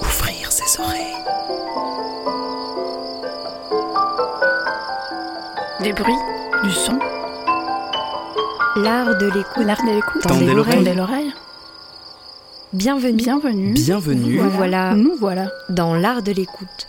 Ouvrir ses oreilles. Des bruits, du son, L'art de l'écoute. l'art de l'écoute. Tendez l'oreille. Tendez l'oreille. Bienvenue. Bienvenue. Bienvenue. Nous voilà Nous voilà. dans l'art de l'écoute,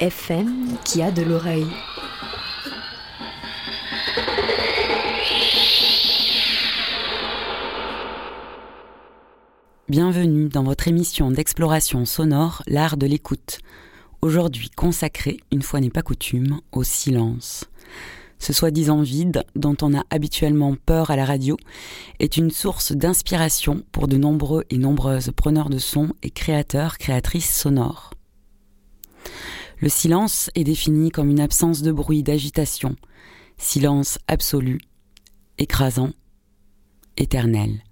FM qui a de l'oreille. Bienvenue dans votre émission d'exploration sonore, l'art de l'écoute. Aujourd'hui consacrée, une fois n'est pas coutume, au silence. Ce soi-disant vide, dont on a habituellement peur à la radio, est une source d'inspiration pour de nombreux et nombreuses preneurs de son et créateurs, créatrices sonores. Le silence est défini comme une absence de bruit, d'agitation, silence absolu, écrasant, éternel.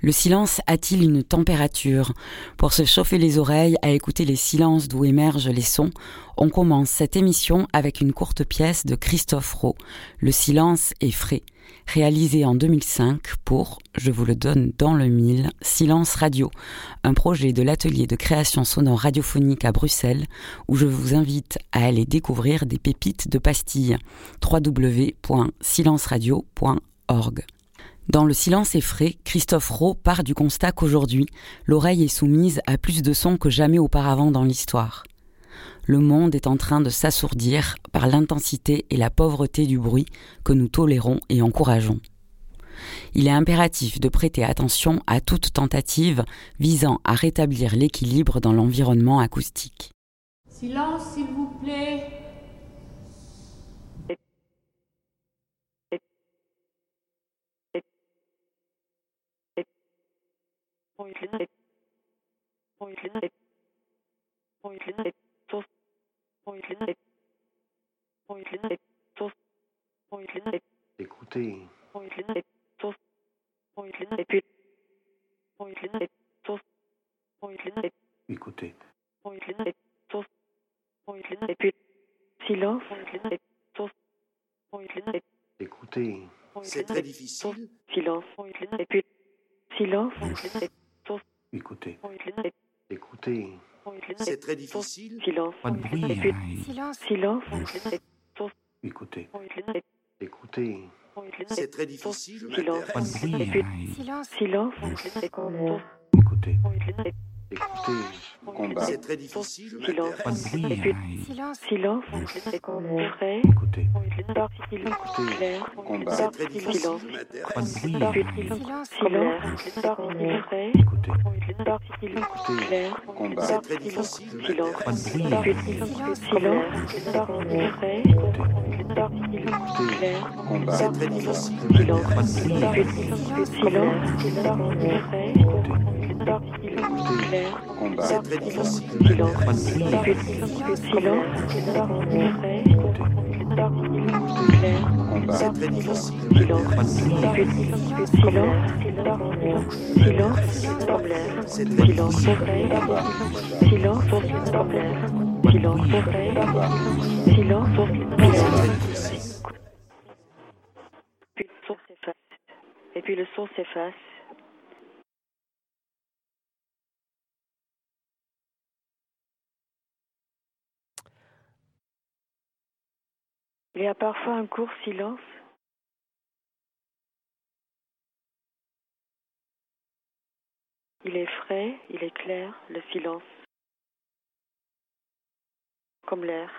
Le silence a-t-il une température? Pour se chauffer les oreilles à écouter les silences d'où émergent les sons, on commence cette émission avec une courte pièce de Christophe Rowe, Le silence est frais, réalisée en 2005 pour, je vous le donne dans le mille, Silence Radio, un projet de l'atelier de création sonore radiophonique à Bruxelles, où je vous invite à aller découvrir des pépites de pastilles. www.silenceradio.org dans Le silence effrayé, Christophe Rowe part du constat qu'aujourd'hui, l'oreille est soumise à plus de sons que jamais auparavant dans l'histoire. Le monde est en train de s'assourdir par l'intensité et la pauvreté du bruit que nous tolérons et encourageons. Il est impératif de prêter attention à toute tentative visant à rétablir l'équilibre dans l'environnement acoustique. Silence, s'il vous plaît. Écouter, écouter, Silence. écouter, C'est très difficile. Silence. Et puis, silence. écouter, écouter, C'est très difficile. Silence. Pas de bruit. Hein, silence. écouter, écouter, C'est très difficile. Silence. Pas de bruit. Hein, silence. écouter, écouter, Combat. C'est très difficile. Silence. Pas de bruit. Hein, silence. Frais. Clair. Combat. C'est très Silence. difficile. Pas de bruit. Hein, Silence. Frais. écouter, Particules. Clair. Combat. C'est très difficile. Je Silence. Pas de bruit. hein, Silence. Frais. Clair. Combat. C'est très difficile. Silence. Pas m'intéresse. de bruit. Silence. Frais. C'est très difficile. C'est très difficile. C'est très difficile. Et puis le son s'efface. Il y a parfois un court silence. Il est frais, il est clair, le silence. Comme l'air.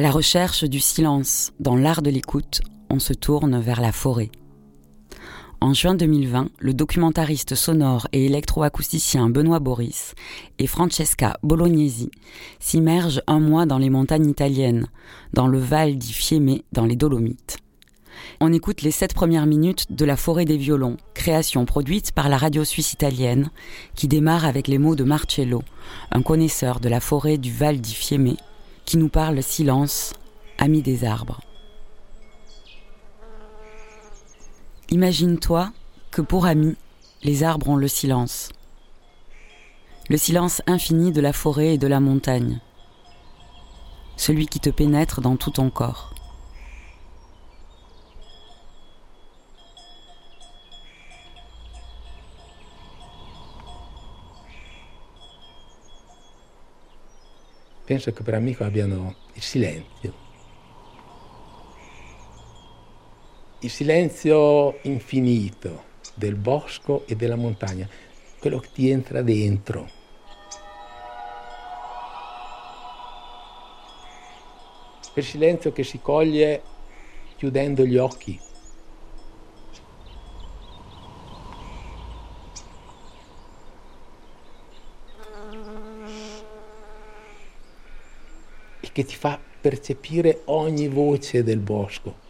À la recherche du silence dans l'art de l'écoute, on se tourne vers la forêt. En juin 2020, le documentariste sonore et électroacousticien Benoît Boris et Francesca Bolognesi s'immergent un mois dans les montagnes italiennes, dans le Val di Fiemme, dans les Dolomites. On écoute les sept premières minutes de La forêt des violons, création produite par la radio suisse italienne, qui démarre avec les mots de Marcello, un connaisseur de la forêt du Val di Fiemme, qui nous parle silence, ami des arbres. Imagine-toi que pour amis, les arbres ont le silence. Le silence infini de la forêt et de la montagne. Celui qui te pénètre dans tout ton corps. Penso che per amico abbiano il silenzio. Il silenzio infinito del bosco e della montagna, quello che ti entra dentro. Quel silenzio che si coglie chiudendo gli occhi. e che ti fa percepire ogni voce del bosco.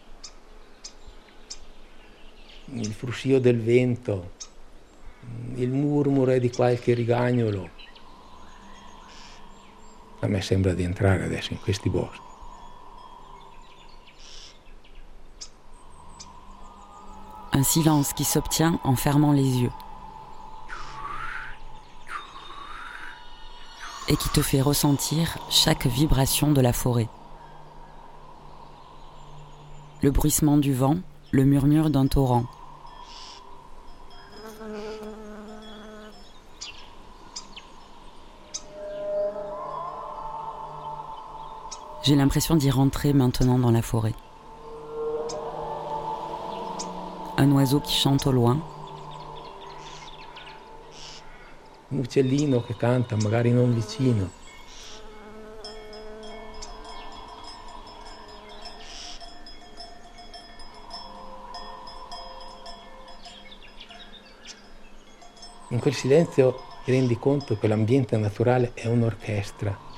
Il fruscio del vento, il murmure di qualche rigagnolo. A me sembra di entrare adesso in questi boschi. Un silence qui s'obtient en fermant les yeux. Et qui te fait ressentir chaque vibration de la forêt. Le bruissement du vent, le murmure d'un torrent. J'ai l'impression d'y rentrer maintenant dans la forêt. Un oiseau qui chante au loin, un uccellino che canta, magari non vicino. In quel silenzio ti rendi conto che l'ambiente naturale è un'orchestra.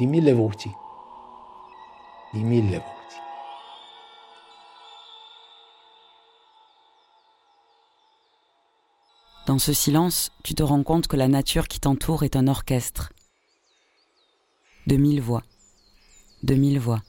Voci, di mille voci. Dans ce silence, tu te rends compte que la nature qui t'entoure est un orchestre. De mille voix, de mille voix.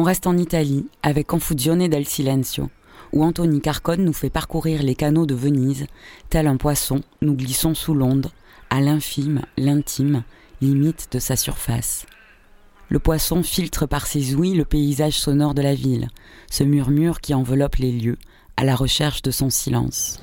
On reste en Italie avec Confusione del Silenzio, où Anthony Carcone nous fait parcourir les canaux de Venise, tel un poisson, nous glissons sous l'onde, à l'infime, l'intime, limite de sa surface. Le poisson filtre par ses ouïes le paysage sonore de la ville, ce murmure qui enveloppe les lieux, à la recherche de son silence.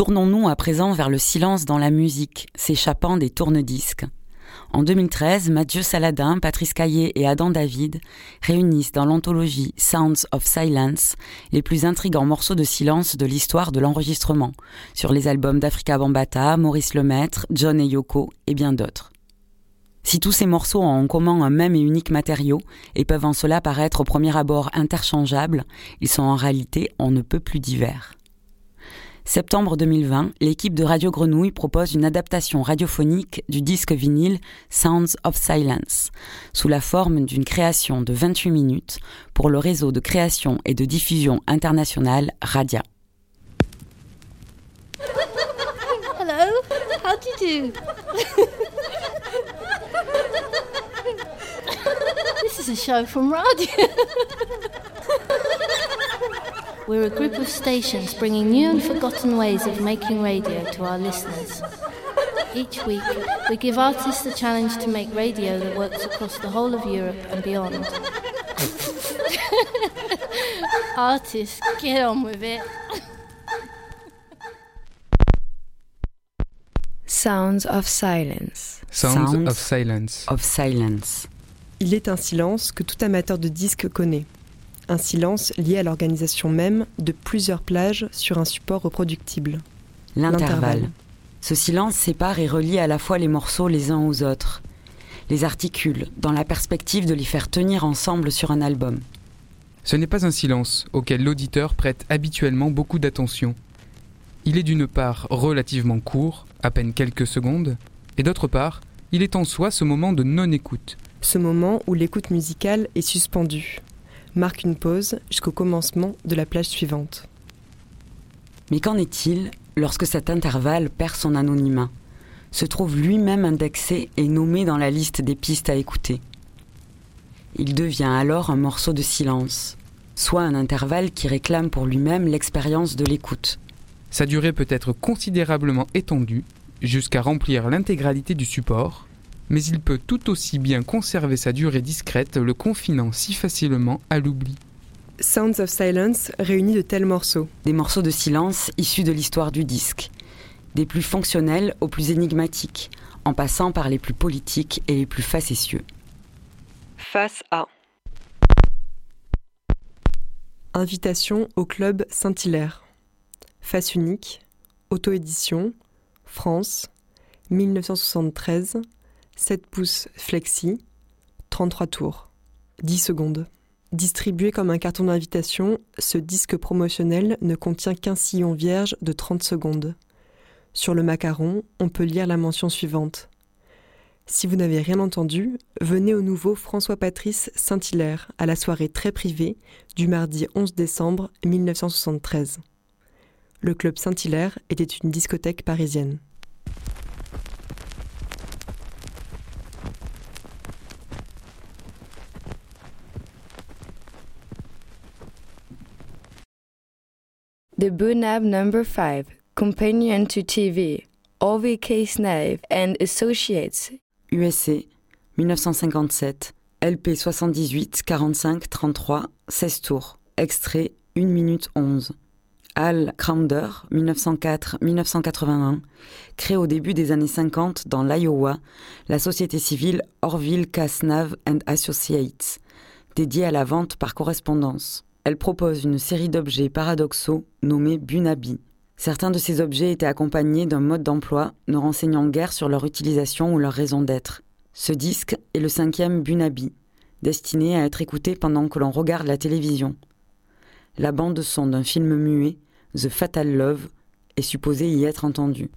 Tournons-nous à présent vers le silence dans la musique, s'échappant des tourne-disques. En 2013, Mathieu Saladin, Patrice Caillé et Adam David réunissent dans l'anthologie Sounds of Silence les plus intrigants morceaux de silence de l'histoire de l'enregistrement, sur les albums d'Africa Bambata, Maurice Lemaître, John et Yoko et bien d'autres. Si tous ces morceaux ont en commun un même et unique matériau et peuvent en cela paraître au premier abord interchangeables, ils sont en réalité on ne peut plus divers. Septembre 2020, l'équipe de Radio Grenouille propose une adaptation radiophonique du disque vinyle Sounds of Silence, sous la forme d'une création de 28 minutes pour le réseau de création et de diffusion internationale Radia. Hello, how do you do? this is a show from Radio. We're a group of stations bringing new and forgotten ways of making radio to our listeners. Each week, we give artists the challenge to make radio that works across the whole of Europe and beyond. artists, get on with it. Sounds of Silence. Sounds, Sounds of Silence. Of Silence. Il est un silence que tout amateur de disque connaît. Un silence lié à l'organisation même de plusieurs plages sur un support reproductible. L'intervalle. Ce silence sépare et relie à la fois les morceaux les uns aux autres, les articule dans la perspective de les faire tenir ensemble sur un album. Ce n'est pas un silence auquel l'auditeur prête habituellement beaucoup d'attention. Il est d'une part relativement court, à peine quelques secondes, et d'autre part, il est en soi ce moment de non-écoute. Ce moment où l'écoute musicale est suspendue marque une pause jusqu'au commencement de la plage suivante. Mais qu'en est-il lorsque cet intervalle perd son anonymat, se trouve lui-même indexé et nommé dans la liste des pistes à écouter Il devient alors un morceau de silence, soit un intervalle qui réclame pour lui-même l'expérience de l'écoute. Sa durée peut être considérablement étendue, jusqu'à remplir l'intégralité du support, mais il peut tout aussi bien conserver sa durée discrète, le confinant si facilement à l'oubli. Sounds of Silence réunit de tels morceaux. Des morceaux de silence issus de l'histoire du disque, des plus fonctionnels aux plus énigmatiques, en passant par les plus politiques et les plus facétieux. Face à. Invitation au club Saint-Hilaire. Face unique. Auto-édition. France. 1973. 7 pouces flexi. 33 tours. 10 secondes. Distribué comme un carton d'invitation, ce disque promotionnel ne contient qu'un sillon vierge de 30 secondes. Sur le macaron, on peut lire la mention suivante. Si vous n'avez rien entendu, venez au nouveau François Patrice Saint-Hilaire à la soirée très privée du mardi 11 décembre 1973. Le club Saint-Hilaire était une discothèque parisienne. The Bunab Number 5, Companion to TV, OVK Snave and Associates, USC, 1957, LP 78 45 33 16 tours. Extrait 1 minute 11. Al Crowder, 1904-1981, crée au début des années 50 dans l'Iowa la société civile Orville Casnav and Associates, dédiée à la vente par correspondance. Elle propose une série d'objets paradoxaux nommés Bunabi. Certains de ces objets étaient accompagnés d'un mode d'emploi ne renseignant guère sur leur utilisation ou leur raison d'être. Ce disque est le cinquième Bunabi, destiné à être écouté pendant que l'on regarde la télévision. La bande son d'un film muet, The Fatal Love, est supposée y être entendue.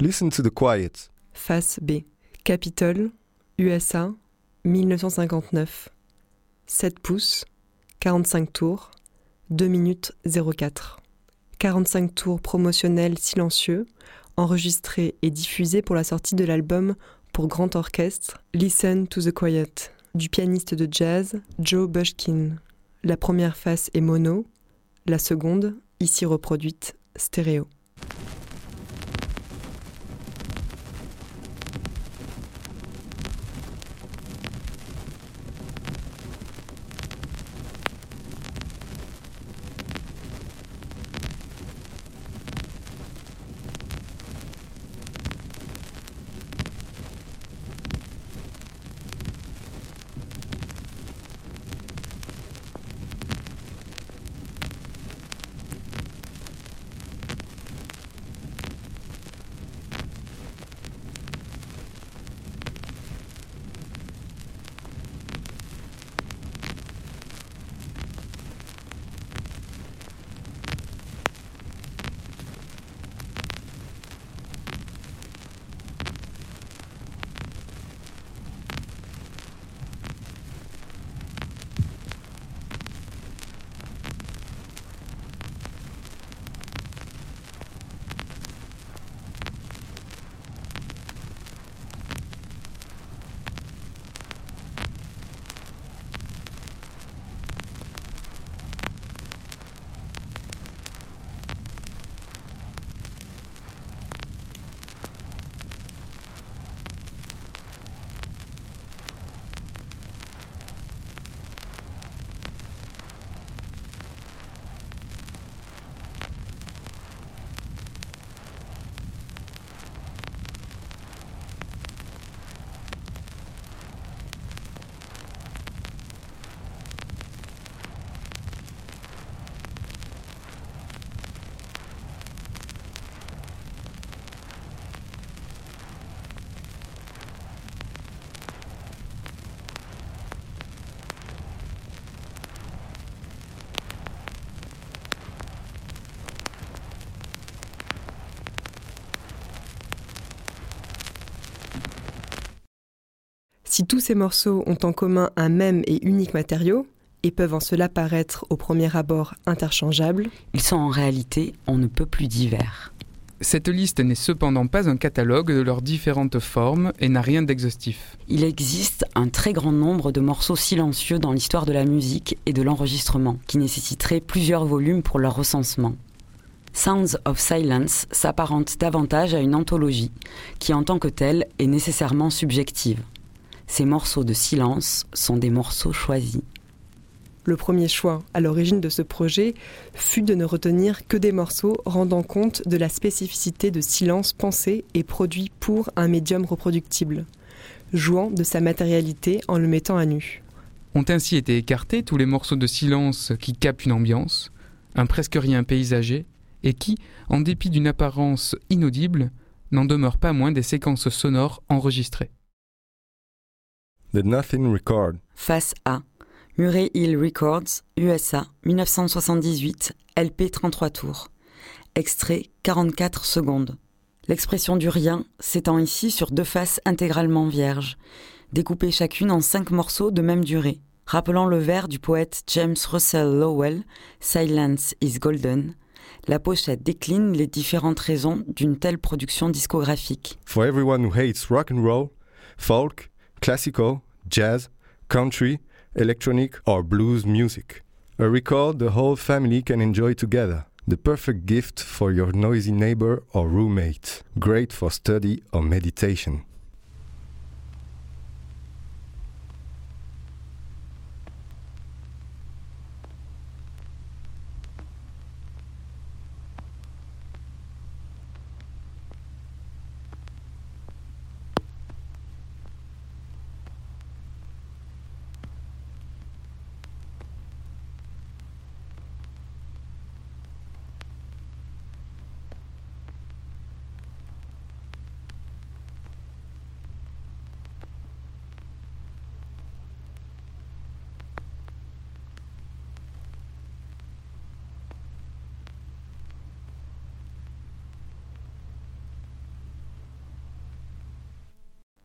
Listen to the quiet. Face B. Capitole, USA, 1959. 7 pouces, 45 tours, 2 minutes 04. 45 tours promotionnels silencieux, enregistrés et diffusés pour la sortie de l'album pour grand orchestre Listen to the Quiet du pianiste de jazz Joe Bushkin. La première face est mono, la seconde, ici reproduite, stéréo. Si tous ces morceaux ont en commun un même et unique matériau, et peuvent en cela paraître au premier abord interchangeables, ils sont en réalité on ne peut plus divers. Cette liste n'est cependant pas un catalogue de leurs différentes formes et n'a rien d'exhaustif. Il existe un très grand nombre de morceaux silencieux dans l'histoire de la musique et de l'enregistrement, qui nécessiteraient plusieurs volumes pour leur recensement. Sounds of Silence s'apparente davantage à une anthologie, qui en tant que telle est nécessairement subjective. Ces morceaux de silence sont des morceaux choisis. Le premier choix à l'origine de ce projet fut de ne retenir que des morceaux rendant compte de la spécificité de silence pensé et produit pour un médium reproductible, jouant de sa matérialité en le mettant à nu. Ont ainsi été écartés tous les morceaux de silence qui capent une ambiance, un presque rien paysager, et qui, en dépit d'une apparence inaudible, n'en demeurent pas moins des séquences sonores enregistrées. The Nothing Record. Face A. Murray Hill Records, USA, 1978, LP 33 tours. Extrait 44 secondes. L'expression du rien s'étend ici sur deux faces intégralement vierges, découpées chacune en cinq morceaux de même durée, rappelant le vers du poète James Russell Lowell, Silence is Golden. La pochette décline les différentes raisons d'une telle production discographique. For everyone who hates rock and roll, folk, classical, jazz, country, electronic, or blues music. A record the whole family can enjoy together. The perfect gift for your noisy neighbor or roommate. Great for study or meditation.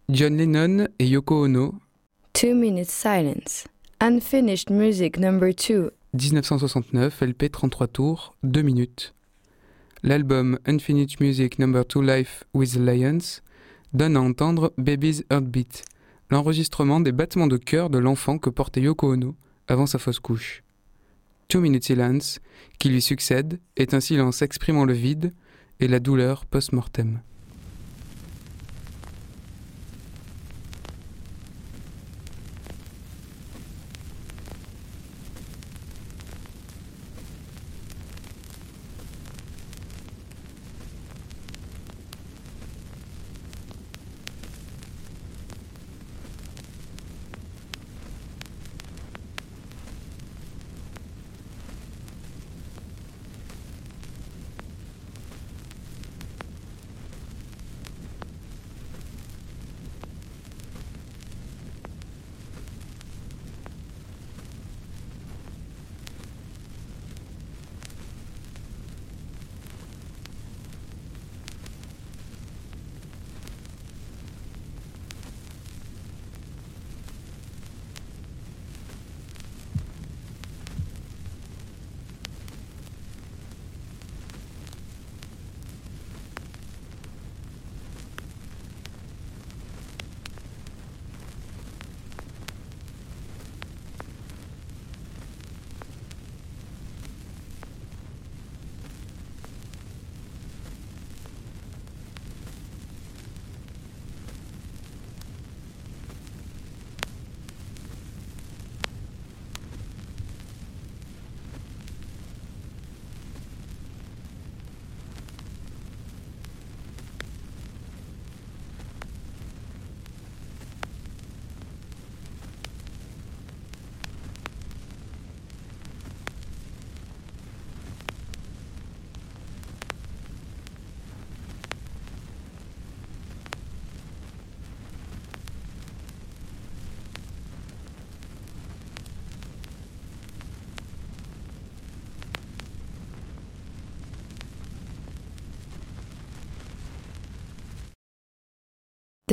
John Lennon et Yoko Ono, Two Minutes Silence. Unfinished Music Number 2. 1969, LP 33 tours, 2 minutes. L'album Unfinished Music Number 2 Life with Lions donne à entendre Baby's Heartbeat, l'enregistrement des battements de cœur de l'enfant que portait Yoko Ono avant sa fausse couche. Two Minute Silence, qui lui succède, est un silence exprimant le vide et la douleur post-mortem.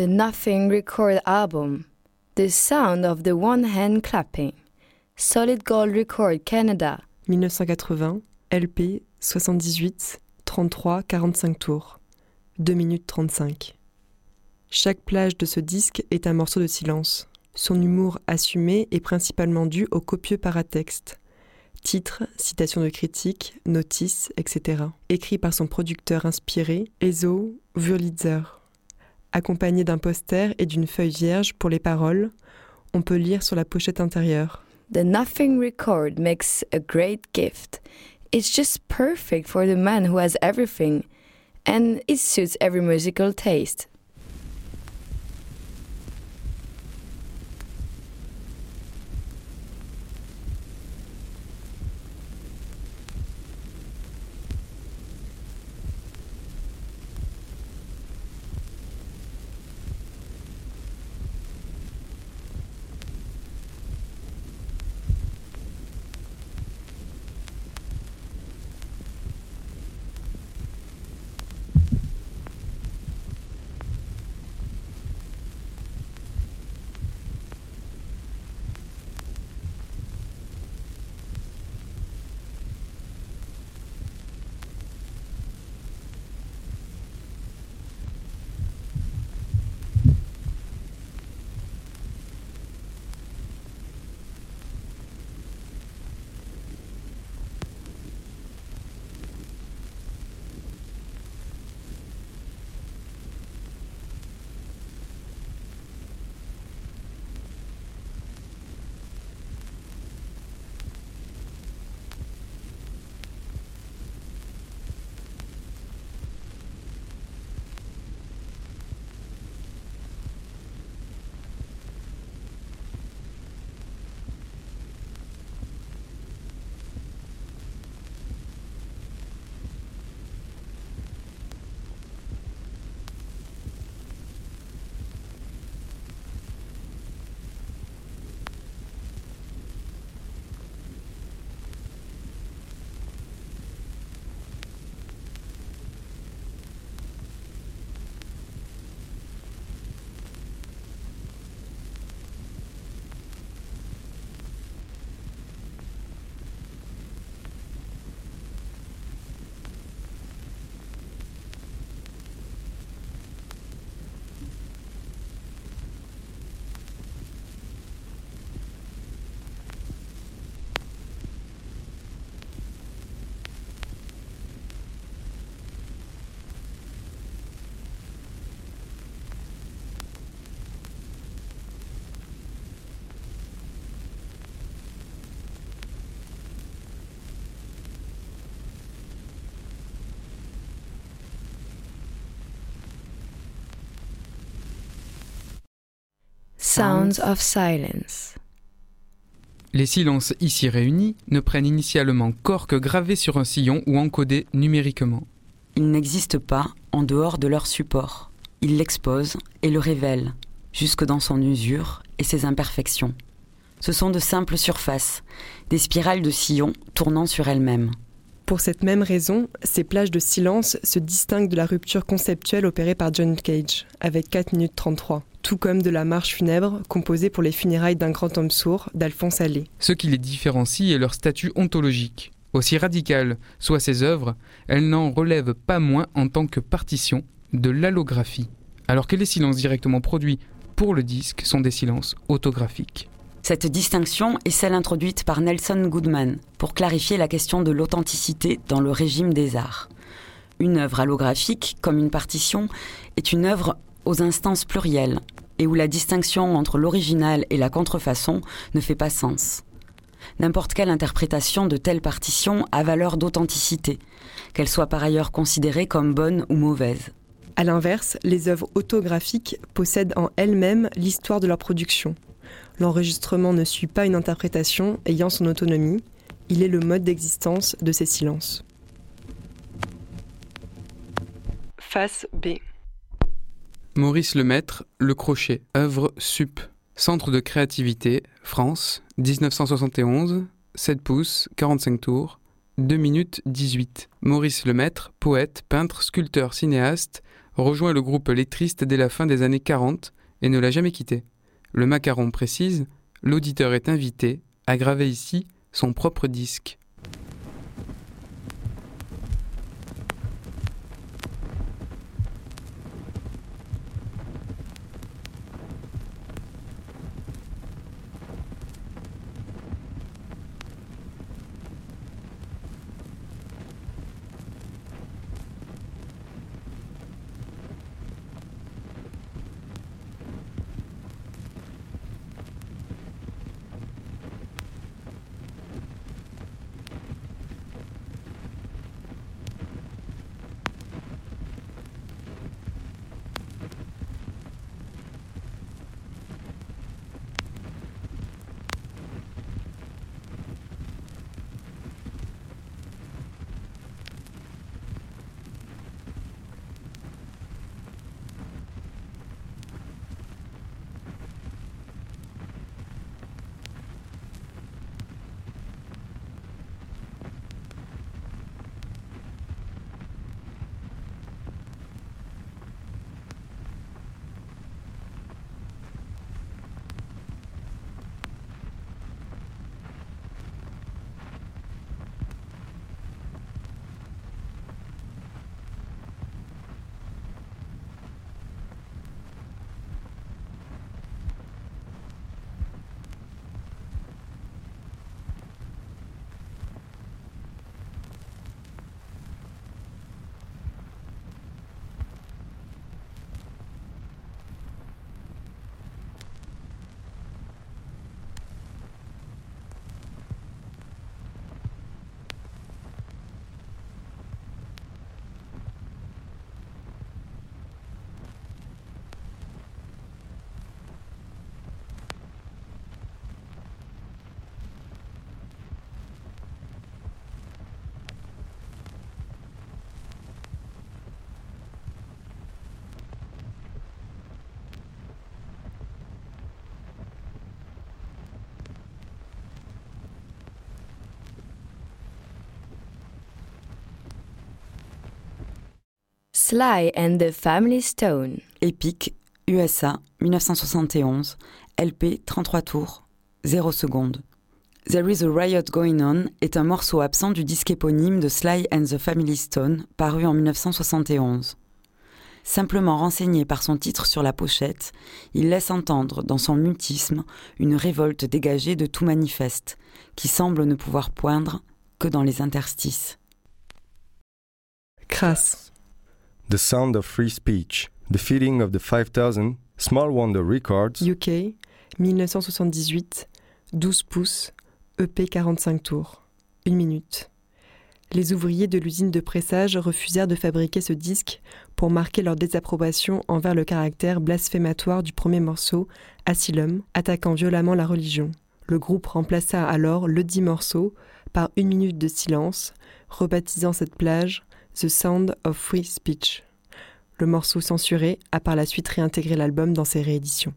The Nothing Record Album. The Sound of the One Hand Clapping. Solid Gold Record Canada. 1980, LP 78, 33, 45 tours. 2 minutes 35. Chaque plage de ce disque est un morceau de silence. Son humour assumé est principalement dû au copieux paratexte. Titres, citations de critiques, notices, etc. Écrit par son producteur inspiré, Ezo Wurlitzer. Accompagné d'un poster et d'une feuille vierge pour les paroles, on peut lire sur la pochette intérieure. The Nothing Record makes a great gift. It's just perfect for the man who has everything, and it suits every musical taste. Sounds of Silence. Les silences ici réunis ne prennent initialement corps que gravés sur un sillon ou encodés numériquement. Ils n'existent pas en dehors de leur support. Ils l'exposent et le révèlent, jusque dans son usure et ses imperfections. Ce sont de simples surfaces, des spirales de sillons tournant sur elles-mêmes. Pour cette même raison, ces plages de silence se distinguent de la rupture conceptuelle opérée par John Cage, avec 4 minutes 33, tout comme de la marche funèbre composée pour les funérailles d'un grand homme sourd d'Alphonse Allais. Ce qui les différencie est leur statut ontologique. Aussi radical soient ces œuvres, elles n'en relèvent pas moins en tant que partition de l'allographie, alors que les silences directement produits pour le disque sont des silences autographiques. Cette distinction est celle introduite par Nelson Goodman pour clarifier la question de l'authenticité dans le régime des arts. Une œuvre allographique, comme une partition, est une œuvre aux instances plurielles et où la distinction entre l'original et la contrefaçon ne fait pas sens. N'importe quelle interprétation de telle partition a valeur d'authenticité, qu'elle soit par ailleurs considérée comme bonne ou mauvaise. A l'inverse, les œuvres autographiques possèdent en elles-mêmes l'histoire de leur production. L'enregistrement ne suit pas une interprétation ayant son autonomie, il est le mode d'existence de ces silences. Face B. Maurice Lemaître, Le Crochet, œuvre sup. Centre de créativité, France, 1971, 7 pouces, 45 tours, 2 minutes 18. Maurice Lemaître, poète, peintre, sculpteur, cinéaste, rejoint le groupe lettriste dès la fin des années 40 et ne l'a jamais quitté. Le macaron précise, l'auditeur est invité à graver ici son propre disque. Sly and the Family Stone. Epic, USA, 1971, LP 33 tours, 0 secondes. There is a Riot Going On est un morceau absent du disque éponyme de Sly and the Family Stone, paru en 1971. Simplement renseigné par son titre sur la pochette, il laisse entendre dans son mutisme une révolte dégagée de tout manifeste, qui semble ne pouvoir poindre que dans les interstices. Crasse. The Sound of Free Speech, The Feeding of the 5000, Small Wonder Records, UK, 1978, 12 pouces, EP 45 tours, 1 minute. les ouvriers de l'usine de pressage refusèrent de fabriquer ce disque pour marquer leur désapprobation envers le caractère blasphématoire du premier morceau, Asylum, attaquant violemment la religion. Le groupe remplaça alors le dit morceau par une minute de silence, rebaptisant cette plage The Sound of Free Speech. Le morceau censuré a par la suite réintégré l'album dans ses rééditions.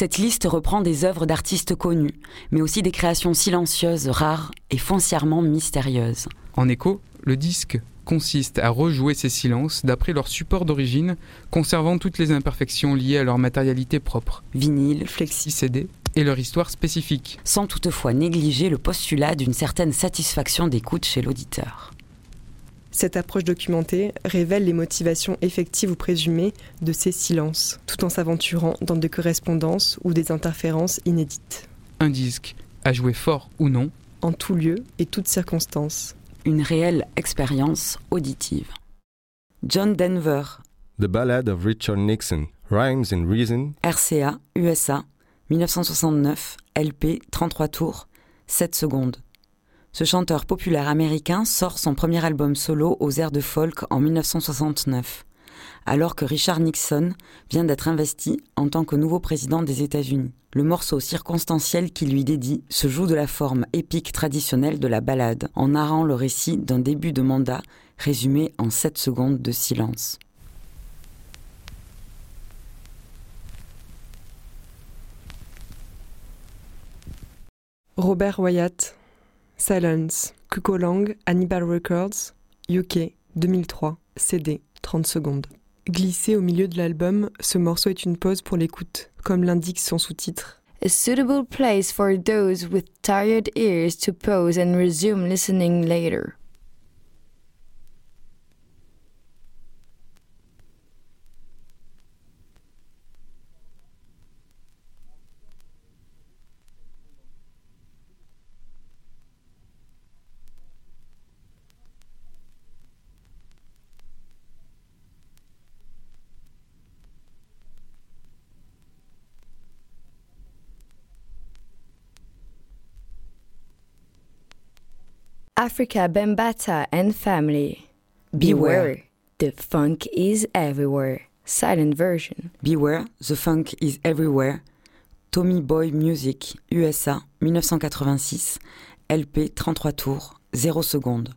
Cette liste reprend des œuvres d'artistes connus, mais aussi des créations silencieuses, rares et foncièrement mystérieuses. En écho, le disque consiste à rejouer ces silences d'après leur support d'origine, conservant toutes les imperfections liées à leur matérialité propre. Vinyle, flexi CD et leur histoire spécifique. Sans toutefois négliger le postulat d'une certaine satisfaction d'écoute chez l'auditeur. Cette approche documentée révèle les motivations effectives ou présumées de ces silences, tout en s'aventurant dans des correspondances ou des interférences inédites. Un disque, à jouer fort ou non, en tout lieu et toutes circonstances. Une réelle expérience auditive. John Denver. The Ballad of Richard Nixon, Rhymes and Reason. RCA, USA, 1969, LP, 33 tours, 7 secondes. Ce chanteur populaire américain sort son premier album solo aux airs de folk en 1969, alors que Richard Nixon vient d'être investi en tant que nouveau président des États-Unis. Le morceau circonstanciel qui lui dédie se joue de la forme épique traditionnelle de la ballade, en narrant le récit d'un début de mandat résumé en 7 secondes de silence. Robert Wyatt Silence, Kukolang, Hannibal Records, UK, 2003, CD, 30 secondes. Glissé au milieu de l'album, ce morceau est une pause pour l'écoute, comme l'indique son sous-titre. A suitable place for those with tired ears to pause and resume listening later. Africa Bambata and family. Beware, the funk is everywhere. Silent version. Beware, the funk is everywhere. Tommy Boy Music, USA, 1986. LP 33 tours, 0 secondes.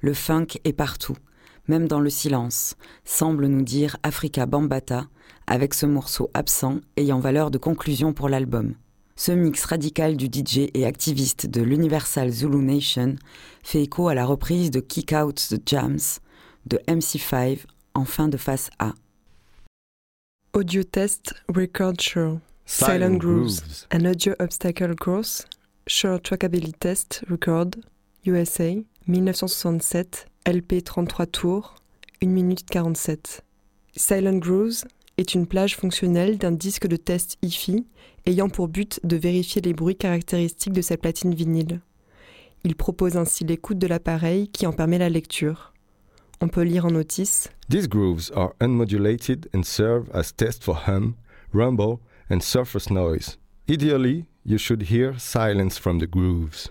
Le funk est partout, même dans le silence, semble nous dire Africa Bambata, avec ce morceau absent ayant valeur de conclusion pour l'album. Ce mix radical du DJ et activiste de l'Universal Zulu Nation fait écho à la reprise de Kick Out the Jams de MC5 en fin de face A. Audio test Record Show. Silent Silent Grooves. Grooves. An audio obstacle course. Sure Trackability Test Record. USA. 1967. LP 33 tours. 1 minute 47. Silent Grooves est une plage fonctionnelle d'un disque de test hi-fi ayant pour but de vérifier les bruits caractéristiques de sa platine vinyle. Il propose ainsi l'écoute de l'appareil qui en permet la lecture. On peut lire en notice These grooves are unmodulated and serve as test for hum, rumble, and surface noise. Ideally, you should hear silence from the grooves.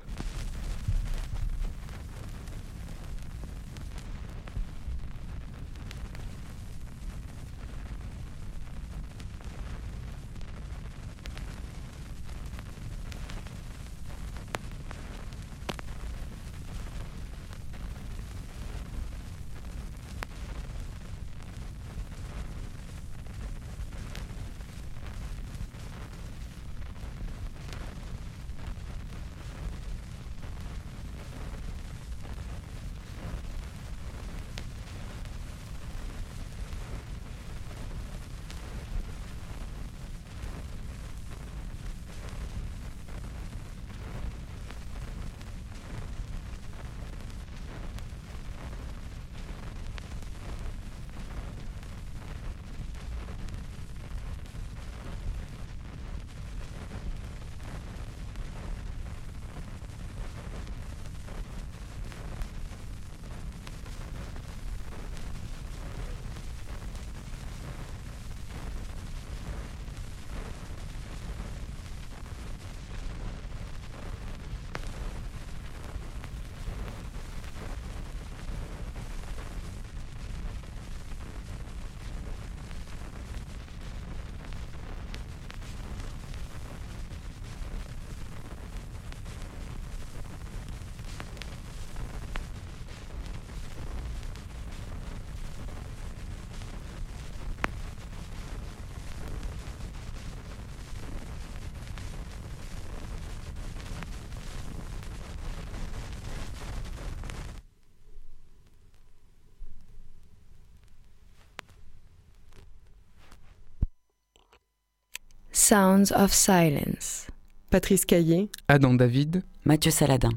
Sounds of Silence. Patrice Caillé, Adam David, Mathieu Saladin.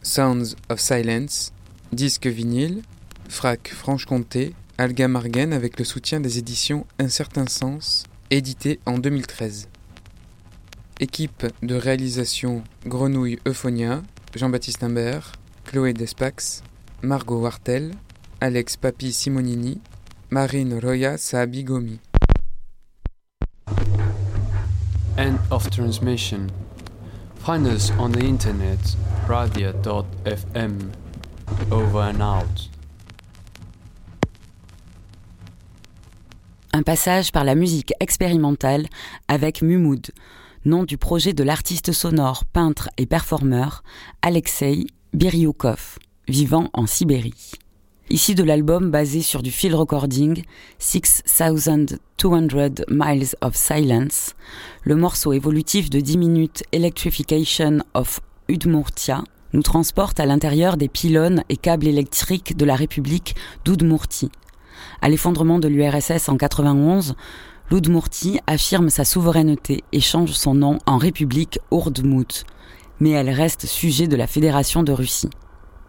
Sounds of Silence, disque vinyle, frac Franche-Comté, Alga Margen avec le soutien des éditions Un certain sens, édité en 2013. Équipe de réalisation Grenouille Euphonia, Jean-Baptiste Imbert, Chloé Despax, Margot Wartel, Alex Papi Simonini, Marine Roya Saabigomi. End of transmission. Find us on the internet, radio.fm. Over and out. Un passage par la musique expérimentale avec Mumuд, nom du projet de l'artiste sonore, peintre et performeur Alexei Biryukov, vivant en Sibérie. Ici de l'album basé sur du field recording 6200 Miles of Silence, le morceau évolutif de 10 minutes Electrification of Udmurtia nous transporte à l'intérieur des pylônes et câbles électriques de la République d'Udmurtie. À l'effondrement de l'URSS en 91, l'Udmurtie affirme sa souveraineté et change son nom en République Urdmut, mais elle reste sujet de la Fédération de Russie.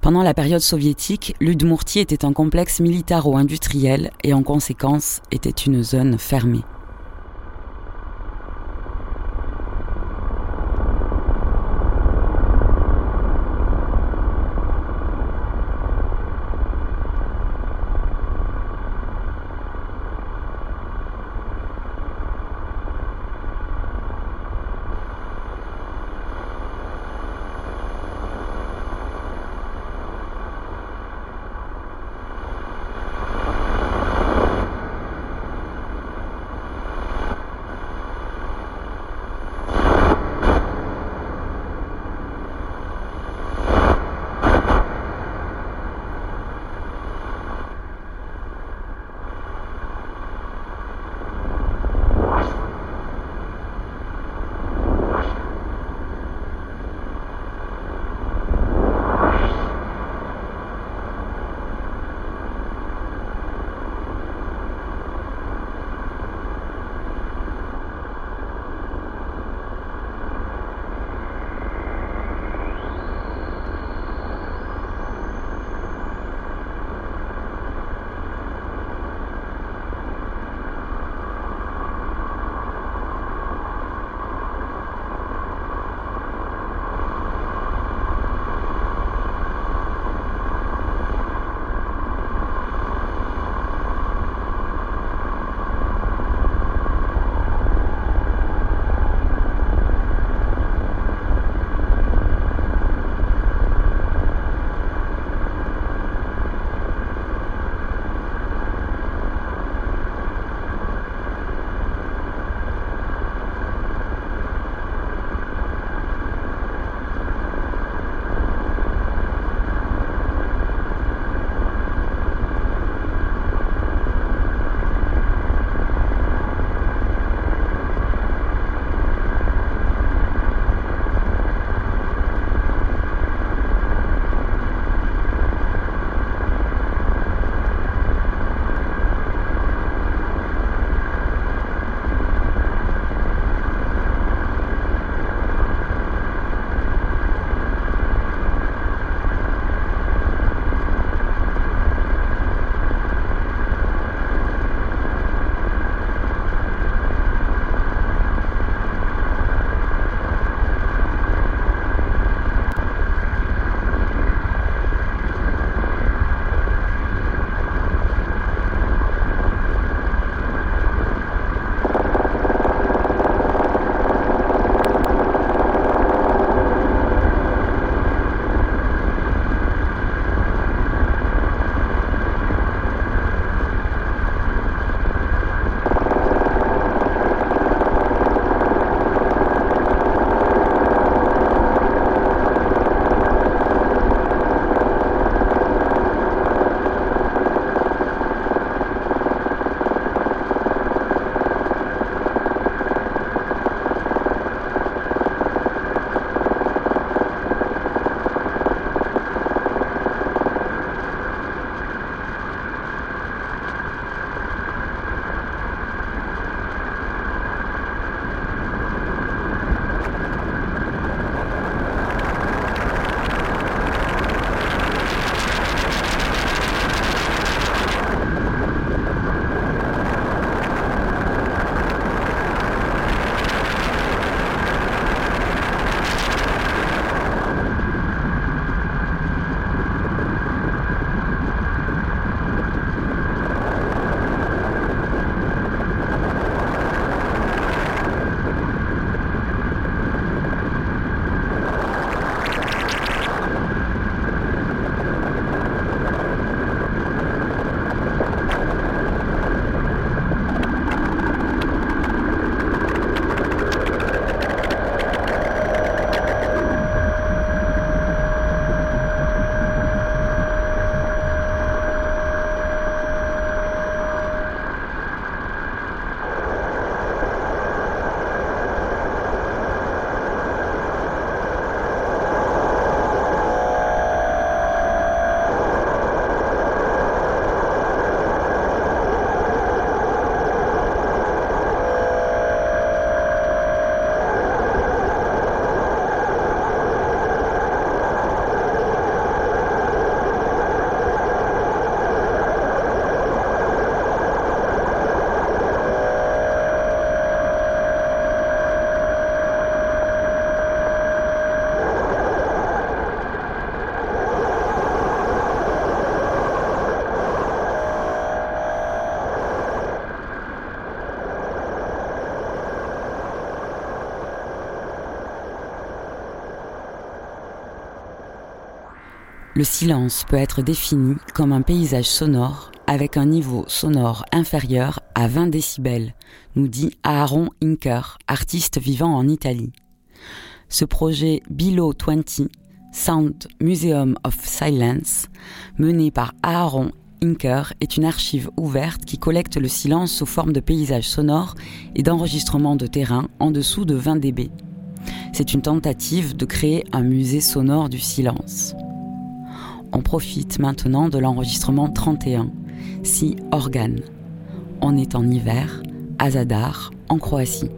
Pendant la période soviétique, l'Udmurtie était un complexe militaro-industriel et en conséquence était une zone fermée. Le silence peut être défini comme un paysage sonore avec un niveau sonore inférieur à 20 décibels, nous dit Aaron Inker, artiste vivant en Italie. Ce projet Below 20, Sound Museum of Silence, mené par Aaron Inker, est une archive ouverte qui collecte le silence sous forme de paysages sonores et d'enregistrements de terrain en dessous de 20 dB. C'est une tentative de créer un musée sonore du silence. On profite maintenant de l'enregistrement 31, Si Organ. On est en hiver, à Zadar, en Croatie.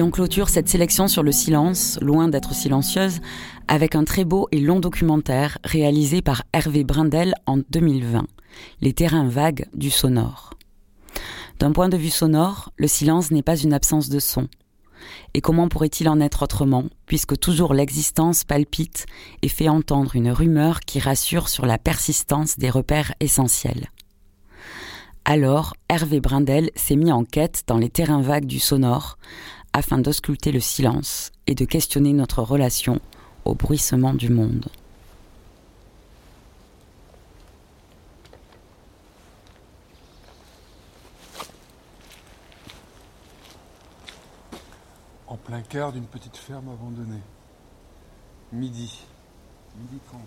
Et on clôture cette sélection sur le silence, loin d'être silencieuse, avec un très beau et long documentaire réalisé par Hervé Brindel en 2020, Les terrains vagues du sonore. D'un point de vue sonore, le silence n'est pas une absence de son. Et comment pourrait-il en être autrement, puisque toujours l'existence palpite et fait entendre une rumeur qui rassure sur la persistance des repères essentiels. Alors, Hervé Brindel s'est mis en quête dans les terrains vagues du sonore, afin d'ausculter le silence et de questionner notre relation au bruissement du monde. En plein cœur d'une petite ferme abandonnée. Midi. Midi 30.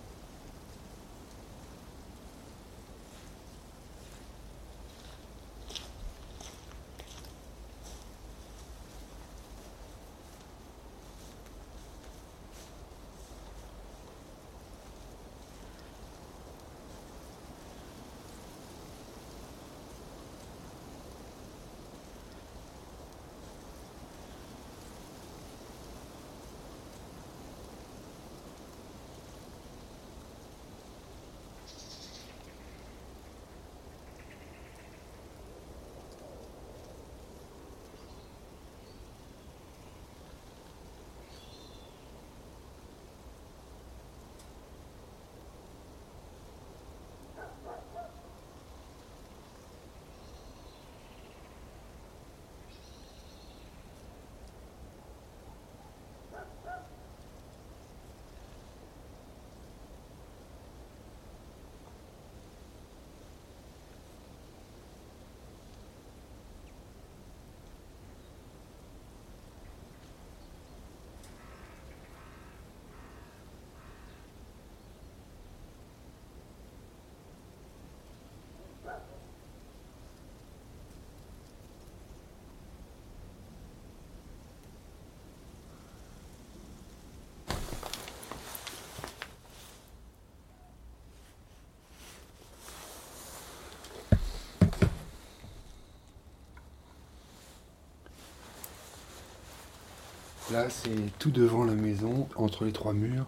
Là, c'est tout devant la maison, entre les trois murs,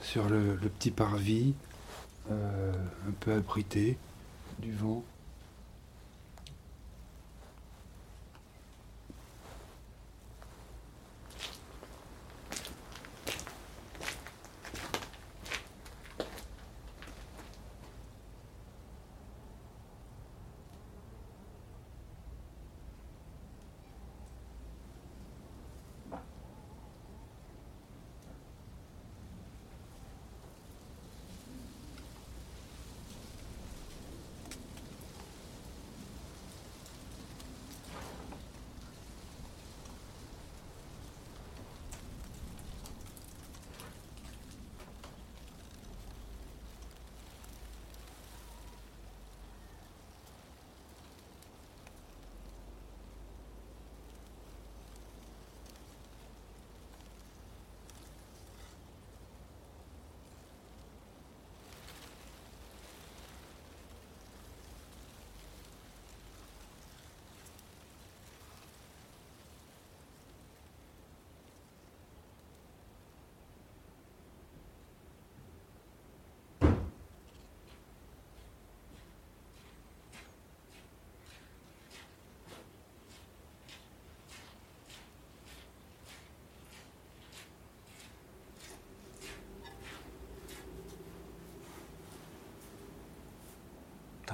sur le, petit parvis, euh, un peu abrité du vent.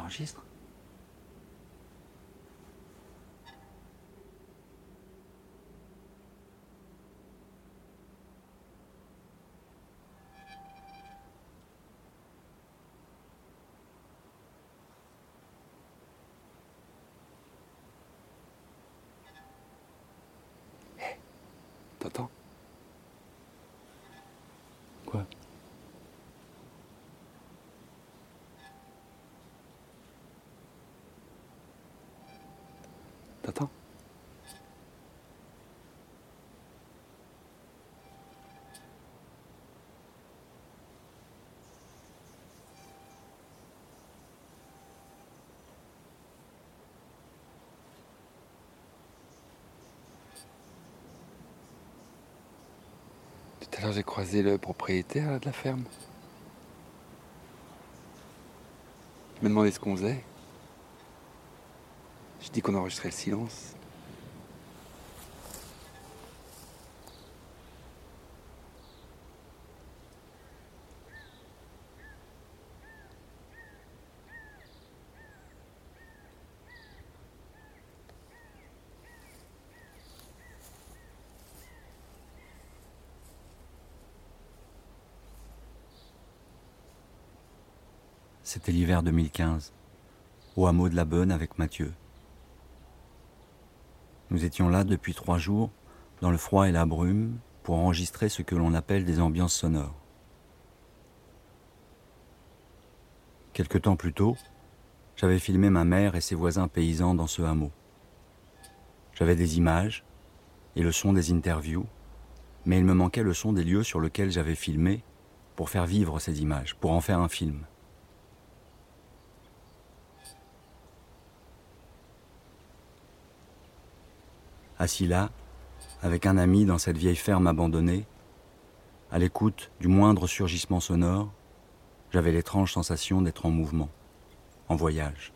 T'enregistres T'entends Quoi Tout à l'heure, j'ai croisé le propriétaire de la ferme. Il m'a demandé ce qu'on faisait. Dis qu'on enregistrait le silence. C'était l'hiver 2015, au hameau de la Bonne avec Mathieu. Nous étions là depuis trois jours, dans le froid et la brume, pour enregistrer ce que l'on appelle des ambiances sonores. Quelque temps plus tôt, j'avais filmé ma mère et ses voisins paysans dans ce hameau. J'avais des images et le son des interviews, mais il me manquait le son des lieux sur lesquels j'avais filmé pour faire vivre ces images, pour en faire un film. Assis là, avec un ami dans cette vieille ferme abandonnée, à l'écoute du moindre surgissement sonore, j'avais l'étrange sensation d'être en mouvement, en voyage.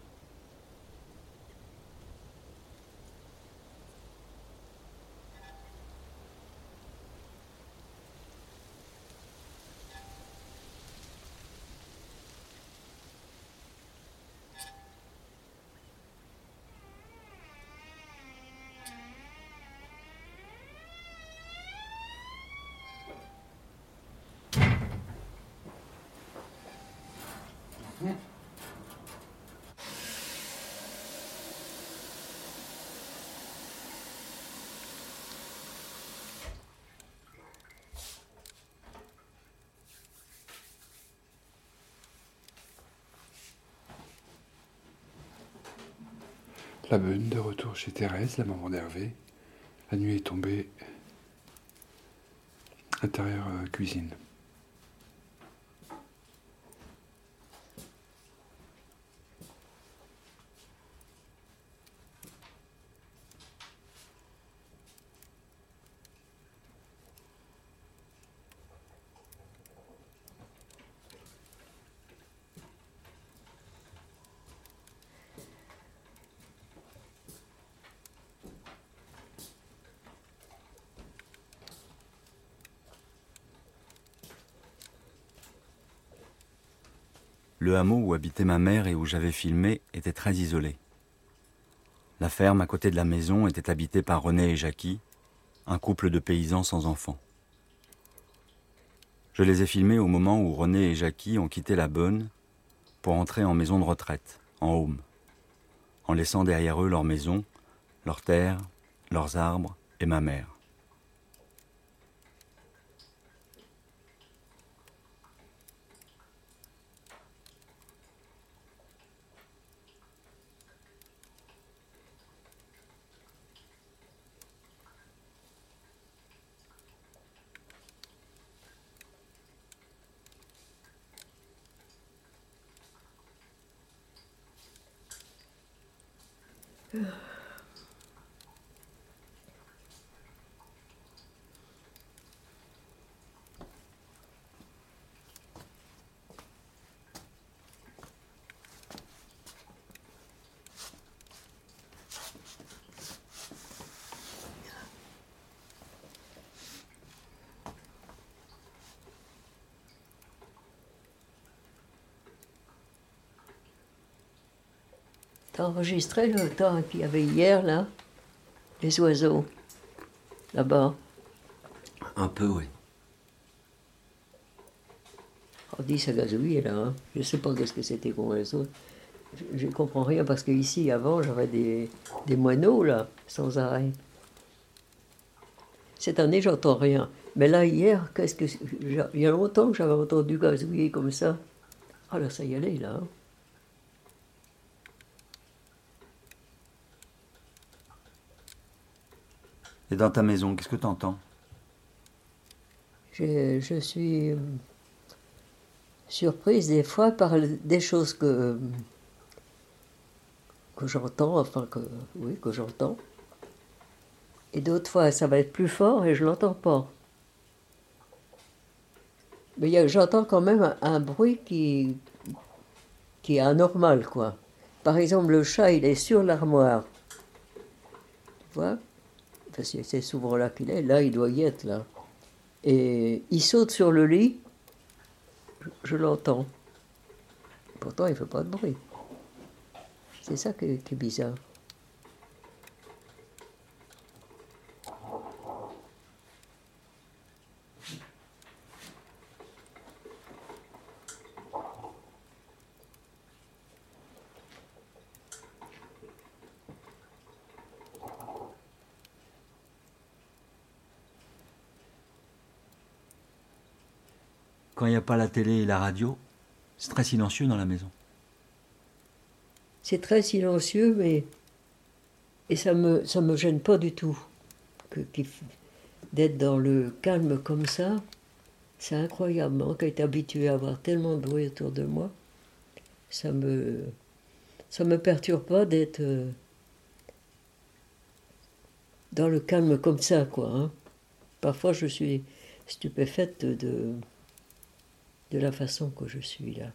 La Beune, de retour chez Thérèse, la maman d'Hervé. La nuit est tombée. Intérieur euh, cuisine. Le hameau où habitait ma mère et où j'avais filmé était très isolé. La ferme à côté de la maison était habitée par René et Jackie, un couple de paysans sans enfants. Je les ai filmés au moment où René et Jackie ont quitté la Bonne pour entrer en maison de retraite, en home, en laissant derrière eux leur maison, leurs terres, leurs arbres et ma mère. T'as enregistré le temps qu'il y avait hier, là Les oiseaux, là-bas. Un peu, oui. On dit ça gazouille, là. Hein. Je sais pas qu'est-ce que c'était comme oiseau. Je, je comprends rien parce que ici, avant, j'avais des, des moineaux, là, sans arrêt. Cette année, j'entends rien. Mais là, hier, qu'est-ce que. Il y a longtemps que j'avais entendu gazouiller comme ça. Ah, là, ça y allait, là. hein. Et dans ta maison, qu'est-ce que tu entends Je, suis euh, surprise des fois par des choses que, que j'entends, enfin que oui, que j'entends. Et d'autres fois, ça va être plus fort et je l'entends pas. Mais j'entends quand même un, un bruit qui, qui est anormal, quoi. Par exemple, le chat, il est sur l'armoire. Tu vois? Que c'est souvent là qu'il est. Là, il doit y être, là. Et il saute sur le lit. Je, l'entends. Pourtant, il ne fait pas de bruit. C'est ça qui est bizarre. Quand il n'y a pas la télé et la radio, c'est très silencieux dans la maison. C'est très silencieux, mais. Et ça me, ça me gêne pas du tout. D'être dans le calme comme ça, c'est incroyable. Moi qui été habitué à avoir tellement de bruit autour de moi, ça me. Ça me perturbe pas d'être. euh, dans le calme comme ça, quoi. hein. Parfois, je suis stupéfaite de, de, la façon que je suis là.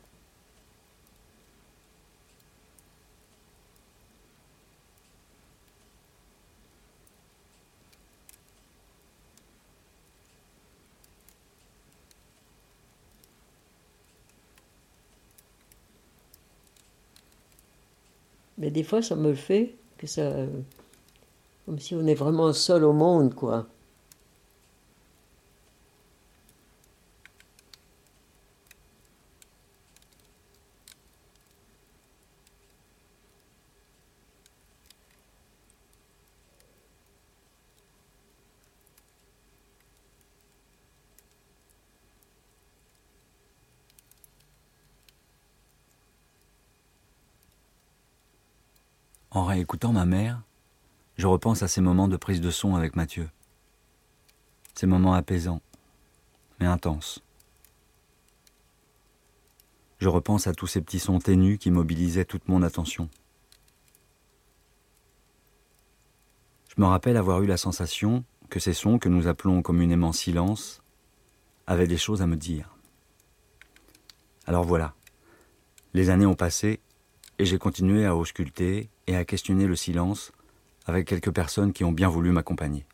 Mais des fois, ça me fait, que ça. Comme si on est vraiment seul au monde, quoi. En réécoutant ma mère, je repense à ces moments de prise de son avec Mathieu. Ces moments apaisants, mais intenses. Je repense à tous ces petits sons ténus qui mobilisaient toute mon attention. Je me rappelle avoir eu la sensation que ces sons que nous appelons communément silence avaient des choses à me dire. Alors voilà, les années ont passé et j'ai continué à ausculter et à questionner le silence avec quelques personnes qui ont bien voulu m'accompagner.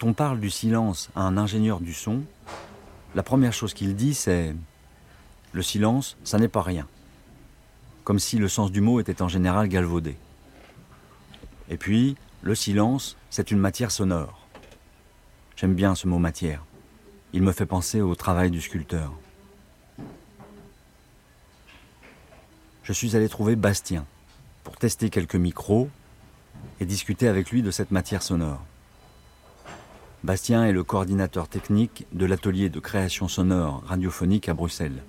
Quand on parle du silence à un ingénieur du son, la première chose qu'il dit c'est ⁇ Le silence, ça n'est pas rien ⁇ Comme si le sens du mot était en général galvaudé. Et puis, le silence, c'est une matière sonore. J'aime bien ce mot matière. Il me fait penser au travail du sculpteur. Je suis allé trouver Bastien pour tester quelques micros et discuter avec lui de cette matière sonore. Bastien est le coordinateur technique de l'atelier de création sonore radiophonique à Bruxelles.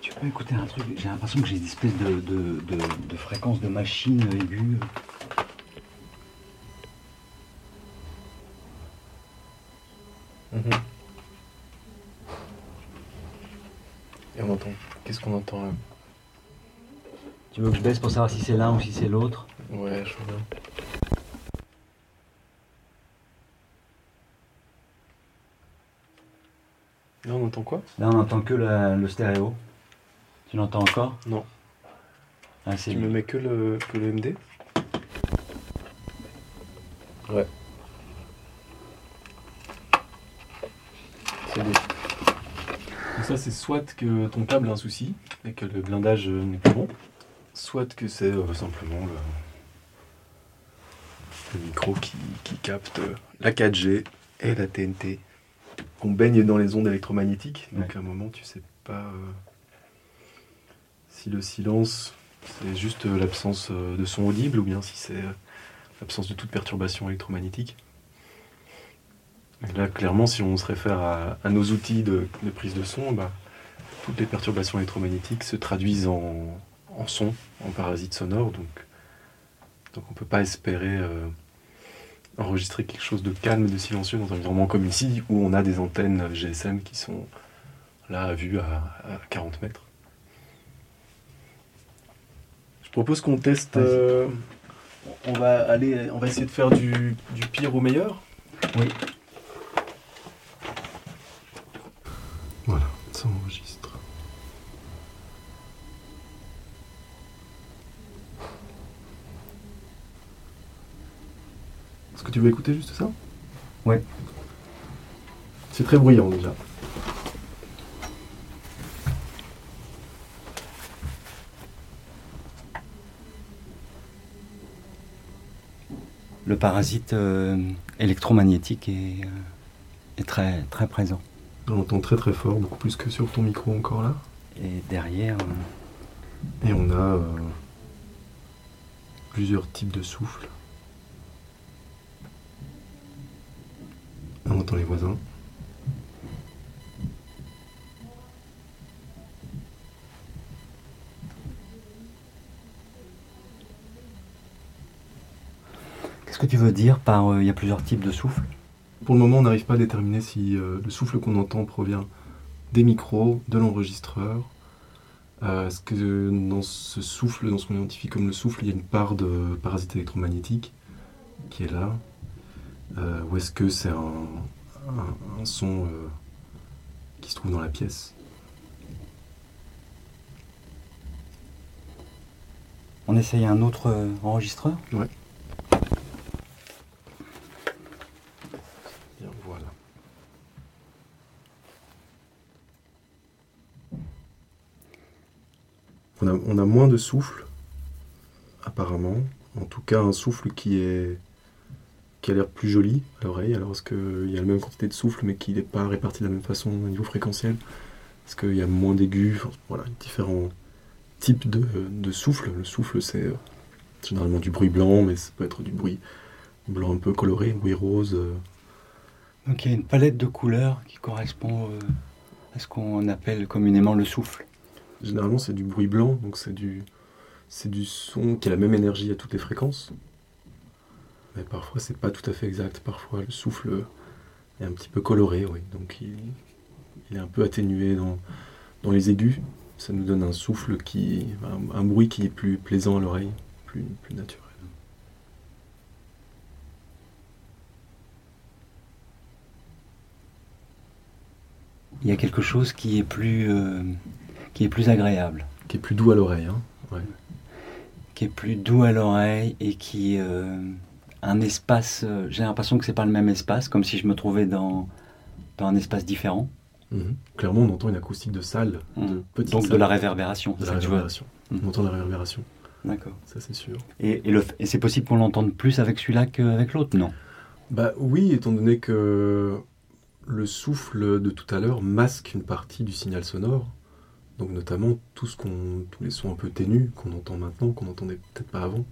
Tu peux écouter un truc J'ai l'impression que j'ai une espèce de, de, de, de fréquence de machine aiguë. Mhm. Et on entend. Qu'est-ce qu'on entend là Tu veux que je baisse pour savoir si c'est l'un ou si c'est l'autre Ouais, je veux bien. Là, on entend quoi? Là, on n'entend que la- le stéréo. Tu l'entends encore? Non. Ah, c'est Tu me mets que le, que le MD Ouais. C'est bon. Donc ça, c'est soit que ton câble a un souci et que le blindage euh, n'est pas bon, soit que c'est euh, simplement le, le micro qui, qui capte euh, la 4G et la TNT. On baigne dans les ondes électromagnétiques, donc à un moment tu sais pas euh, si le silence c'est juste euh, l'absence euh, de son audible ou bien si c'est euh, l'absence de toute perturbation électromagnétique. Et là, clairement, si on se réfère à, à nos outils de, de prise de son, bah, toutes les perturbations électromagnétiques se traduisent en, en son, en parasites sonores, donc, donc on ne peut pas espérer euh, enregistrer quelque chose de calme, de silencieux dans un environnement comme ici, où on a des antennes GSM qui sont là à vue à, à 40 mètres. Je propose qu'on teste. euh, on va aller, on va essayer de faire du, du pire au meilleur. Oui. Voilà, ça enregistre. Est-ce que tu veux écouter juste ça? Ouais. C'est très bruyant déjà. Le parasite euh, électromagnétique est, euh, est très, très présent. On entend très très fort, beaucoup plus que sur ton micro encore là. Et derrière, euh, Et on a euh, plusieurs types de souffles. On entend les voisins. qu'est-ce que tu veux dire par euh, il y a plusieurs types de souffles? Pour le moment, on n'arrive pas à déterminer si euh, le souffle qu'on entend provient des micros, de l'enregistreur. Euh, Est-ce que dans ce souffle, dans ce qu'on identifie comme le souffle, il y a une part de parasite électromagnétique qui est là? Ou est-ce que c'est un, un- un son euh, qui se trouve dans la pièce? On essaye un autre euh, enregistreur? Ouais. Bien, voilà. On a, on a moins de souffle, apparemment. En tout cas, un souffle qui est qui a l'air plus joli à l'oreille. Alors, est-ce qu'il y a la même quantité de souffle, mais qui n'est pas réparti de la même façon au niveau fréquentiel? Est-ce qu'il y a moins d'aigus? Enfin, Voilà, différents types de, de souffle. Le souffle, c'est euh, généralement du bruit blanc, mais ça peut être du bruit blanc un peu coloré, bruit rose. euh, Donc il y a une palette de couleurs qui correspond euh, à ce qu'on appelle communément le souffle. Généralement, c'est du bruit blanc, donc c'est du, c'est du son qui a la même énergie à toutes les fréquences. Mais parfois, c'est pas tout à fait exact. Parfois, le souffle est un petit peu coloré, oui. Donc, il, il est un peu atténué dans, dans les aigus. Ça nous donne un souffle qui, un, un bruit qui est plus plaisant à l'oreille, plus, plus naturel. Il y a quelque chose qui est plus, euh, qui est plus agréable. Qui est plus doux à l'oreille, hein. Ouais. Qui est plus doux à l'oreille et qui euh, un espace. euh, J'ai l'impression que c'est pas le même espace, comme si je me trouvais dans, dans un espace différent. Mhm. Clairement, on entend une acoustique de salle, de Mhm. petite Donc de la réverbération, De la réverbération. On entend la réverbération. D'accord. Ça, c'est sûr. Et c'est possible qu'on l'entende plus avec celui-là qu'avec l'autre, non Bah oui, étant donné que le souffle de tout à l'heure masque une partie du signal sonore, donc notamment tout ce qu'on, tous les sons un peu ténus qu'on entend maintenant, qu'on n'entendait peut-être pas avant,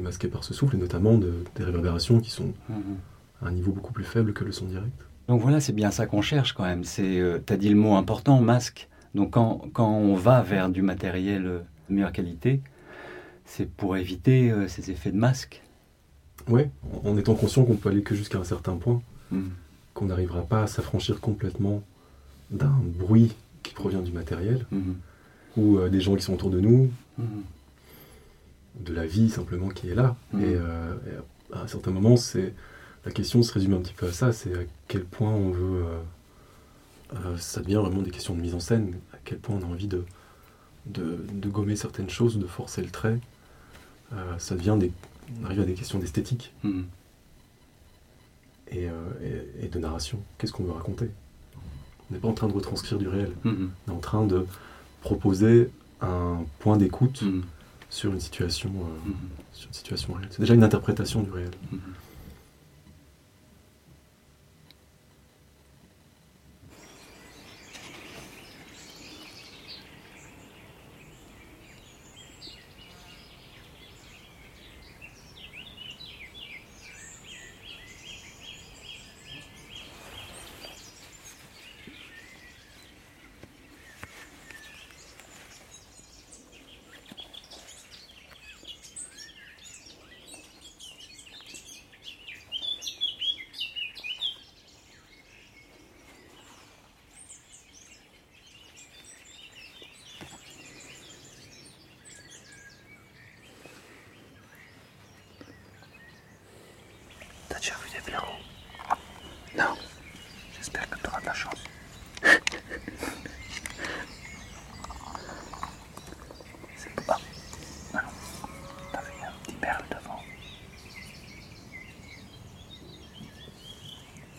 masqués par ce souffle, et notamment de- des réverbérations qui sont Mhm. à un niveau beaucoup plus faible que le son direct. Donc voilà, c'est bien ça qu'on cherche quand même. C'est, euh, t'as dit le mot important, masque. Donc quand, quand on va vers du matériel euh, de meilleure qualité, c'est pour éviter euh, ces effets de masque. Ouais, en en étant conscient qu'on peut aller que jusqu'à un certain point, Mhm. qu'on n'arrivera pas à s'affranchir complètement d'un bruit qui provient du matériel, Mhm. ou euh, des gens qui sont autour de nous. De la vie simplement qui est là. Et, euh, et à un certain moment, c'est la question se résume un petit peu à ça, c'est à quel point on veut... euh, euh, ça devient vraiment des questions de mise en scène, à quel point on a envie de, de, de gommer certaines choses, de forcer le trait. Ça devient des... On arrive à des questions d'esthétique Mhm. et, et- et de narration. Qu'est-ce qu'on veut raconter? On n'est pas en train de retranscrire du réel. Mhm. On est en train de proposer un point d'écoute Mhm. Sur une situation, euh, Mhm. sur une situation réelle. C'est déjà une interprétation du réel. Mhm.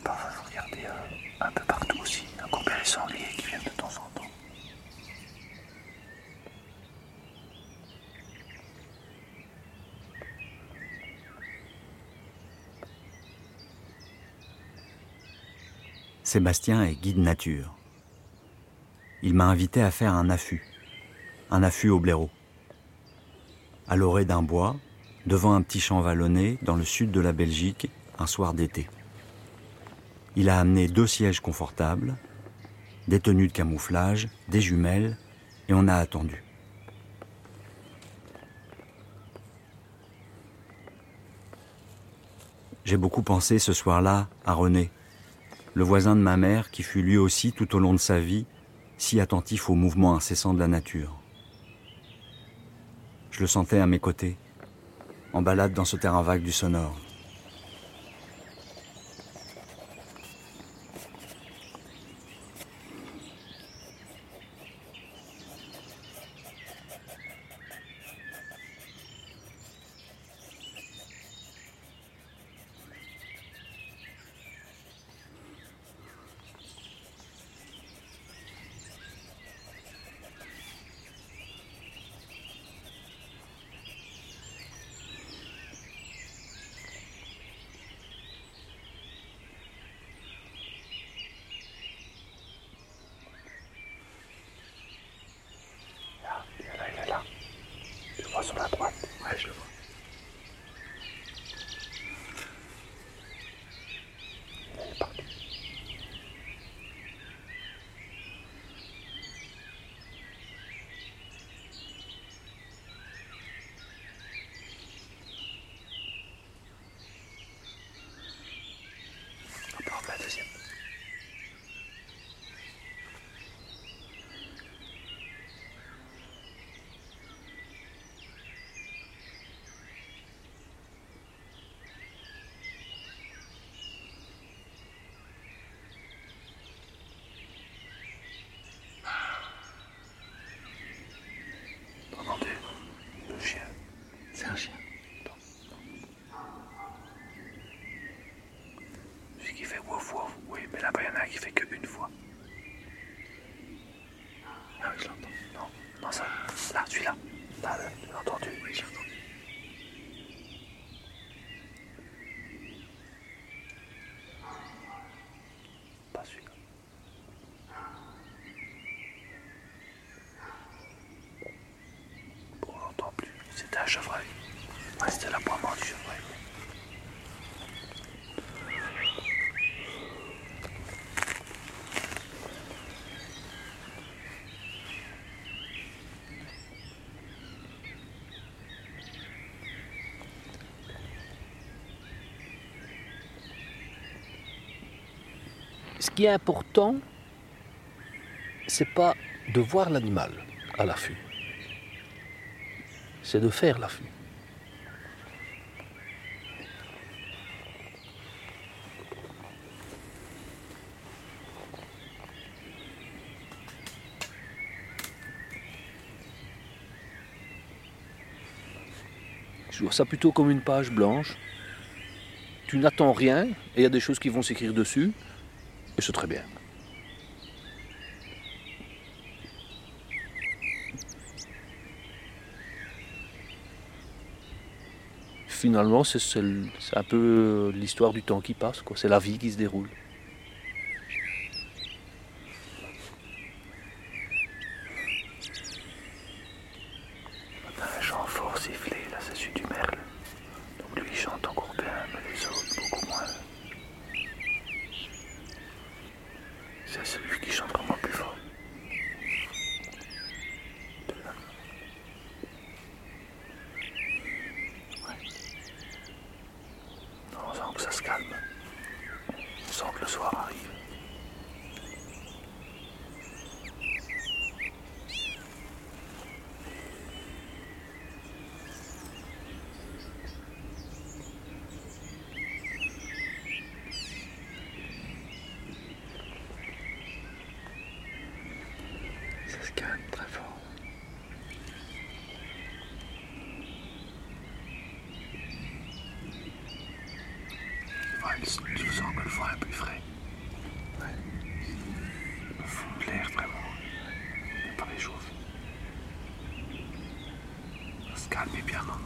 parfois vous regardez euh, un peu partout aussi, un combien les sangliers qui viennent de temps en temps. Sébastien est guide nature. Il m'a invité à faire un affût, un affût au blaireau. À l'orée d'un bois, devant un petit champ vallonné dans le sud de la Belgique, un soir d'été. Il a amené deux sièges confortables, des tenues de camouflage, des jumelles, et on a attendu. J'ai beaucoup pensé ce soir-là à René, le voisin de ma mère qui fut lui aussi tout au long de sa vie si attentif aux mouvements incessants de la nature. Je le sentais à mes côtés, en balade dans ce terrain vague du sonore. C'était un chevreuil. Ouais, c'était l'aboiement du chevreuil. Ce qui est important, c'est pas de voir l'animal à l'affût, c'est de faire l'affût. Je vois ça plutôt comme une page blanche. Tu n'attends rien et il y a des choses qui vont s'écrire dessus. Et c'est très bien. Finalement, c'est un peu l'histoire du temps qui passe. C'est la vie qui se déroule. On a un chant fort sifflé, là, c'est celui du merle. Donc lui, il chante encore bien, mais les autres, beaucoup moins. C'est celui qui chante vraiment plus fort. Ouais. Non, on sent que ça se calme. On sent que le soir arrive. Ça se calme très fort. Ouais, je sens que le vent est plus frais. Calme et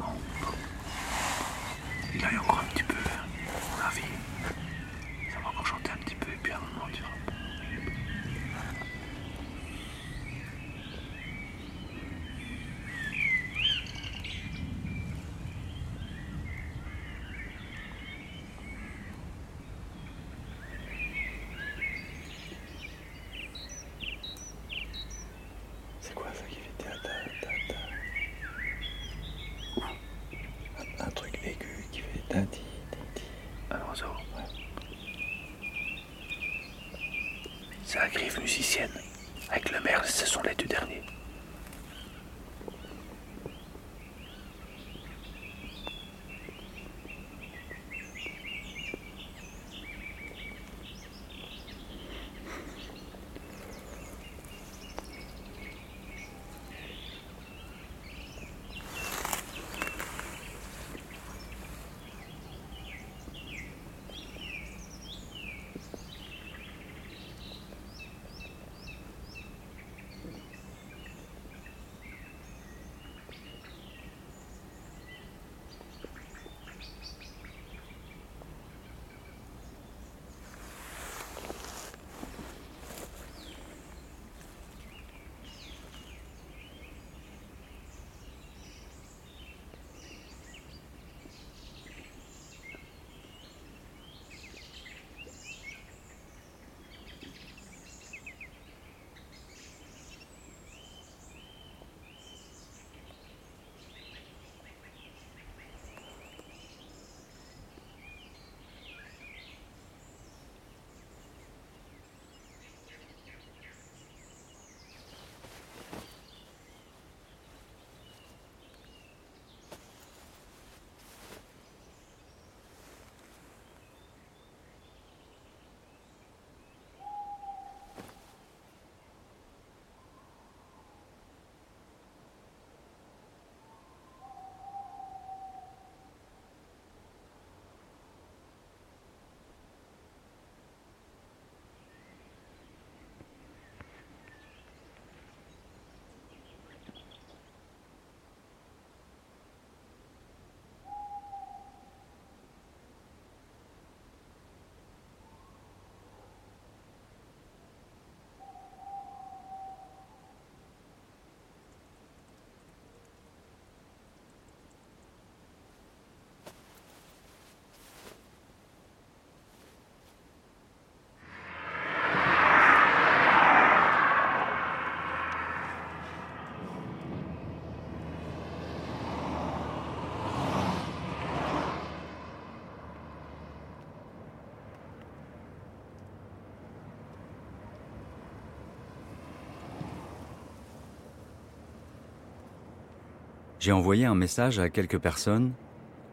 J'ai envoyé un message à quelques personnes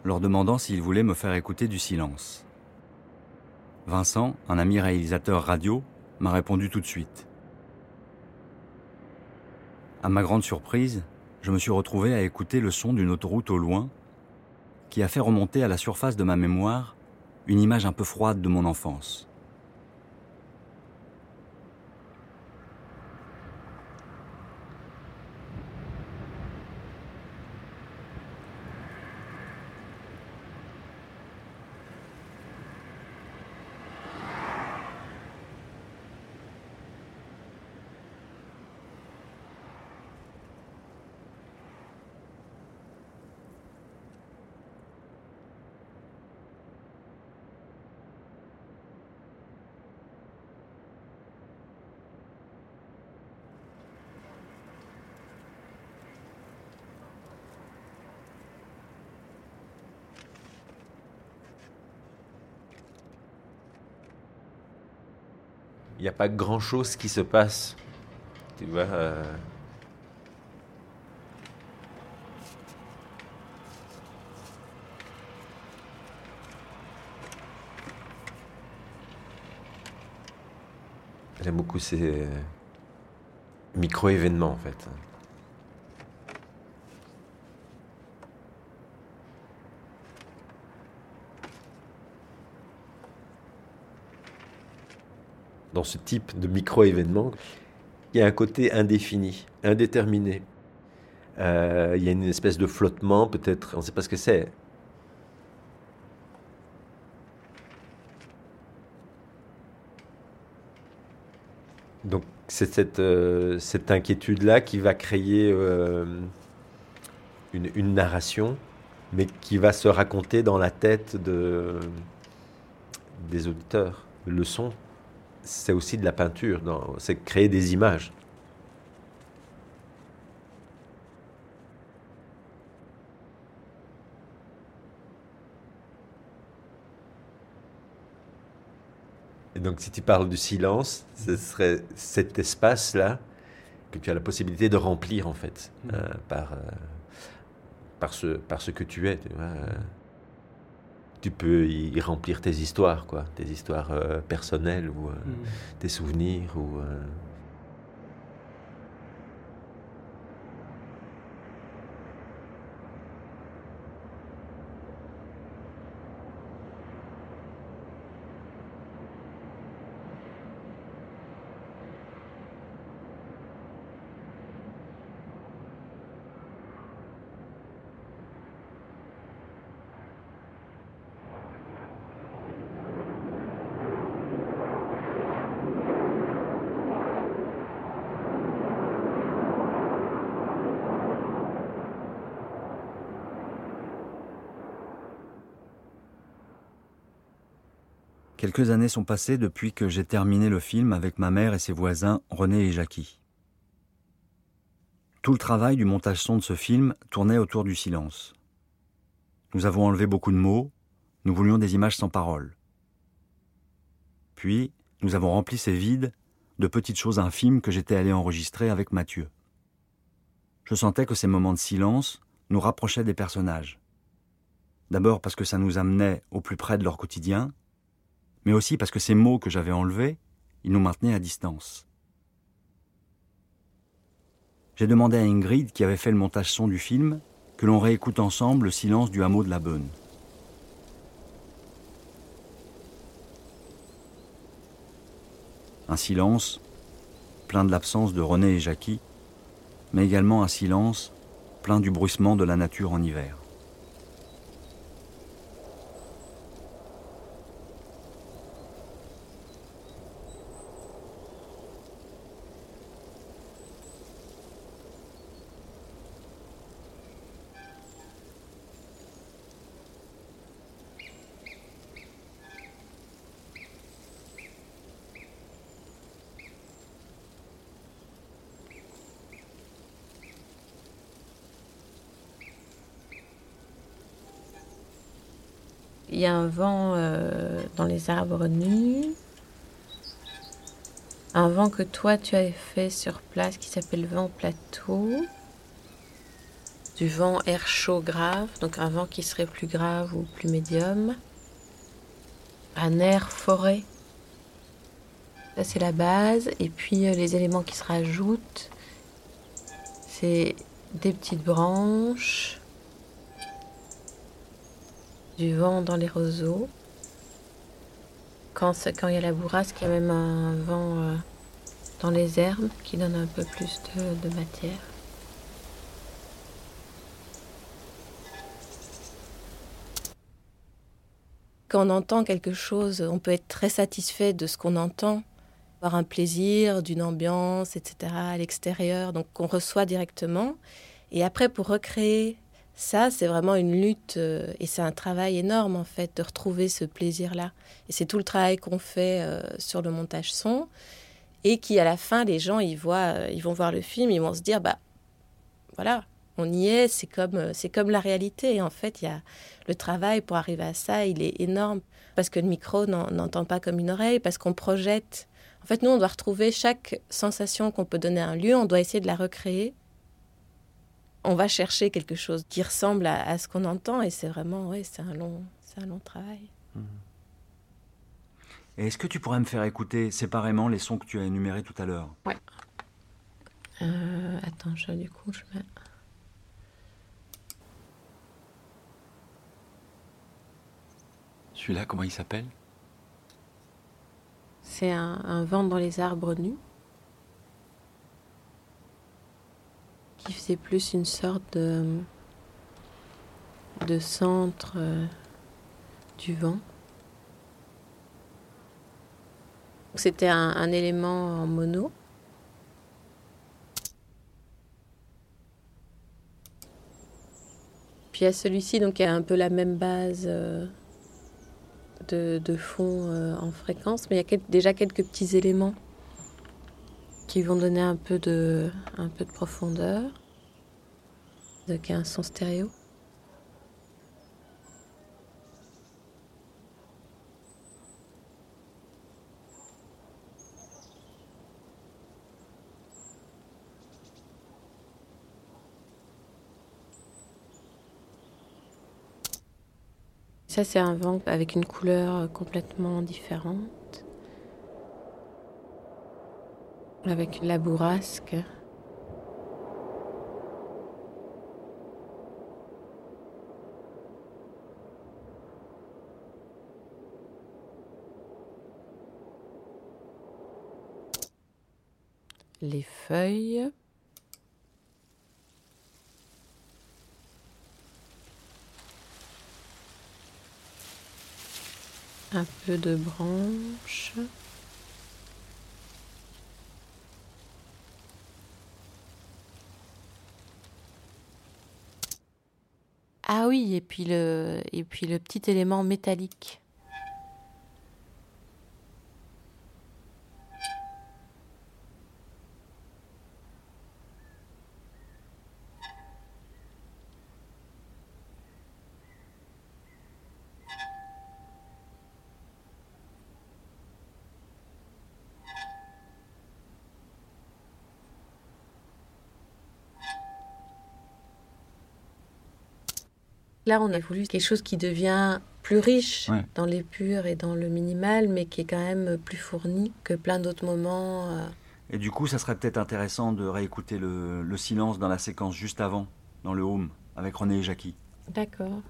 leur demandant s'ils voulaient me faire écouter du silence. Vincent, un ami réalisateur radio, m'a répondu tout de suite. À ma grande surprise, je me suis retrouvé à écouter le son d'une autoroute au loin qui a fait remonter à la surface de ma mémoire une image un peu froide de mon enfance. Pas grand chose qui se passe. Tu vois. euh, J'aime beaucoup ces euh, micro-événements en fait. Dans ce type de micro-événement, il y a un côté indéfini, indéterminé. Euh, Il y a une espèce de flottement, peut-être, on ne sait pas ce que c'est. Donc c'est cette, euh, cette inquiétude-là qui va créer euh, une, une narration, mais qui va se raconter dans la tête de, des auditeurs. Le son, c'est aussi de la peinture, c'est créer des images. Et donc, si tu parles du silence, ce serait cet espace-là que tu as la possibilité de remplir, en fait, euh, par, euh, par, ce, par ce que tu es. Tu, vois, euh. Tu peux y, remplir tes histoires, quoi, tes histoires euh, personnelles ou euh, tes souvenirs. Ou, Quelques années sont passées depuis que j'ai terminé le film avec ma mère et ses voisins René et Jackie. Tout le travail du montage son de ce film tournait autour du silence. Nous avons enlevé beaucoup de mots, nous voulions des images sans parole. Puis, nous avons rempli ces vides de petites choses infimes que j'étais allé enregistrer avec Mathieu. Je sentais que ces moments de silence nous rapprochaient des personnages. D'abord parce que ça nous amenait au plus près de leur quotidien, mais aussi parce que ces mots que j'avais enlevés, ils nous maintenaient à distance. J'ai demandé à Ingrid, qui avait fait le montage son du film, que l'on réécoute ensemble le silence du hameau de la Beune. Un silence plein de l'absence de René et Jackie, mais également un silence plein du bruissement de la nature en hiver. Il y a un vent euh, dans les arbres nus. Un vent que toi tu avais fait sur place qui s'appelle vent plateau. Du vent air chaud grave, donc un vent qui serait plus grave ou plus médium. Un air forêt. Ça c'est la base. Et puis euh, les éléments qui se rajoutent, c'est des petites branches du vent dans les roseaux. Quand il y a la bourrasque, il y a même un vent euh, dans les herbes qui donne un peu plus de, de matière. Quand on entend quelque chose, on peut être très satisfait de ce qu'on entend, avoir un plaisir d'une ambiance, etc. à l'extérieur, donc qu'on reçoit directement. Et après, pour recréer ça, c'est vraiment une lutte euh, et c'est un travail énorme en fait de retrouver ce plaisir-là. Et c'est tout le travail qu'on fait euh, sur le montage son et qui à la fin les gens ils voient, euh, ils vont voir le film, ils vont se dire bah voilà, on y est, c'est comme c'est comme la réalité. En fait, il y a le travail pour arriver à ça, il est énorme parce que le micro n'en- n'entend pas comme une oreille, parce qu'on projette. En fait, nous on doit retrouver chaque sensation qu'on peut donner à un lieu, on doit essayer de la recréer on va chercher quelque chose qui ressemble à, à ce qu'on entend et c'est vraiment ouais c'est un long c'est un long travail. Est-ce que tu pourrais me faire écouter séparément les sons que tu as énumérés tout à l'heure? Ouais. Euh, attends je, du coup je mets Celui-là, comment il s'appelle? C'est un, un vent dans les arbres nus dispositif, c'est plus une sorte de, de centre euh, du vent. C'était un, élément en mono. Puis à celui-ci, donc il y a un peu la même base euh, de, fond euh, en fréquence, mais il y a déjà quelques petits éléments qui vont donner un peu de, un peu de profondeur. Donc un son stéréo. Ça, c'est un vent avec une couleur complètement différente. Avec la bourrasque. Les feuilles. Un peu de branches. Ah oui, et puis le, et puis le petit élément métallique. Là, on a voulu quelque chose qui devient plus riche Ouais. dans l'épure et dans le minimal, mais qui est quand même plus fourni que plein d'autres moments. euh. Et du coup, ça serait peut-être intéressant de réécouter le, le silence dans la séquence juste avant, dans le home, avec René et Jackie. D'accord.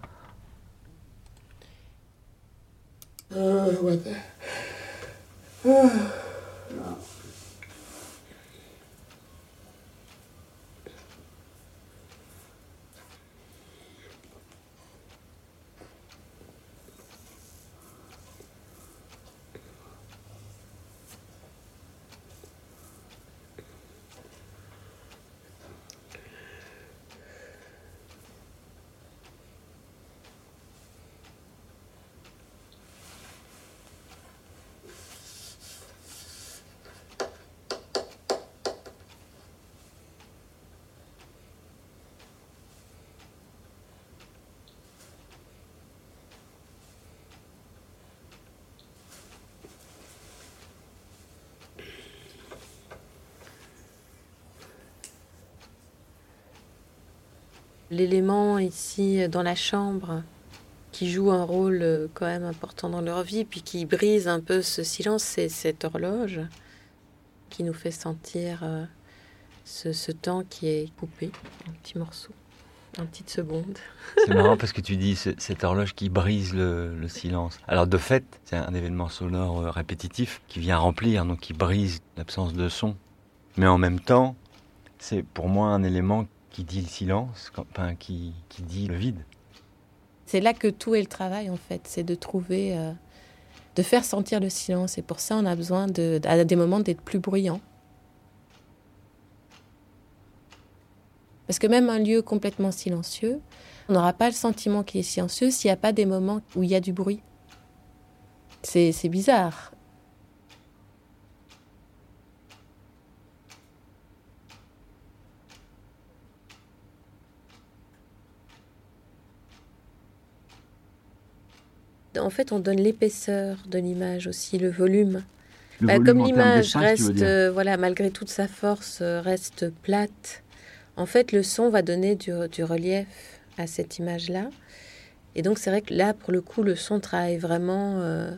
L'élément ici euh, dans la chambre qui joue un rôle euh, quand même important dans leur vie, puis qui brise un peu ce silence, c'est cette horloge qui nous fait sentir euh, ce, temps qui est coupé en petits morceaux, en petites secondes. C'est marrant parce que tu dis ce- cette horloge qui brise le, le silence. Alors de fait, c'est un événement sonore répétitif qui vient remplir, donc qui brise l'absence de son. Mais en même temps, c'est pour moi un élément qui dit le silence, quand- qui, qui dit le vide. C'est là que tout est le travail en fait, c'est de trouver, euh, de faire sentir le silence. Et pour ça, on a besoin de, à des moments d'être plus bruyant. Parce que même un lieu complètement silencieux, on n'aura pas le sentiment qu'il est silencieux s'il n'y a pas des moments où il y a du bruit. C'est c'est bizarre. En fait, on donne l'épaisseur de l'image aussi, le volume. Le Bah, volume comme l'image reste, euh, voilà, malgré toute sa force, euh, reste plate, en fait, le son va donner du, du relief à cette image-là. Et donc, c'est vrai que là, pour le coup, le son travaille vraiment euh,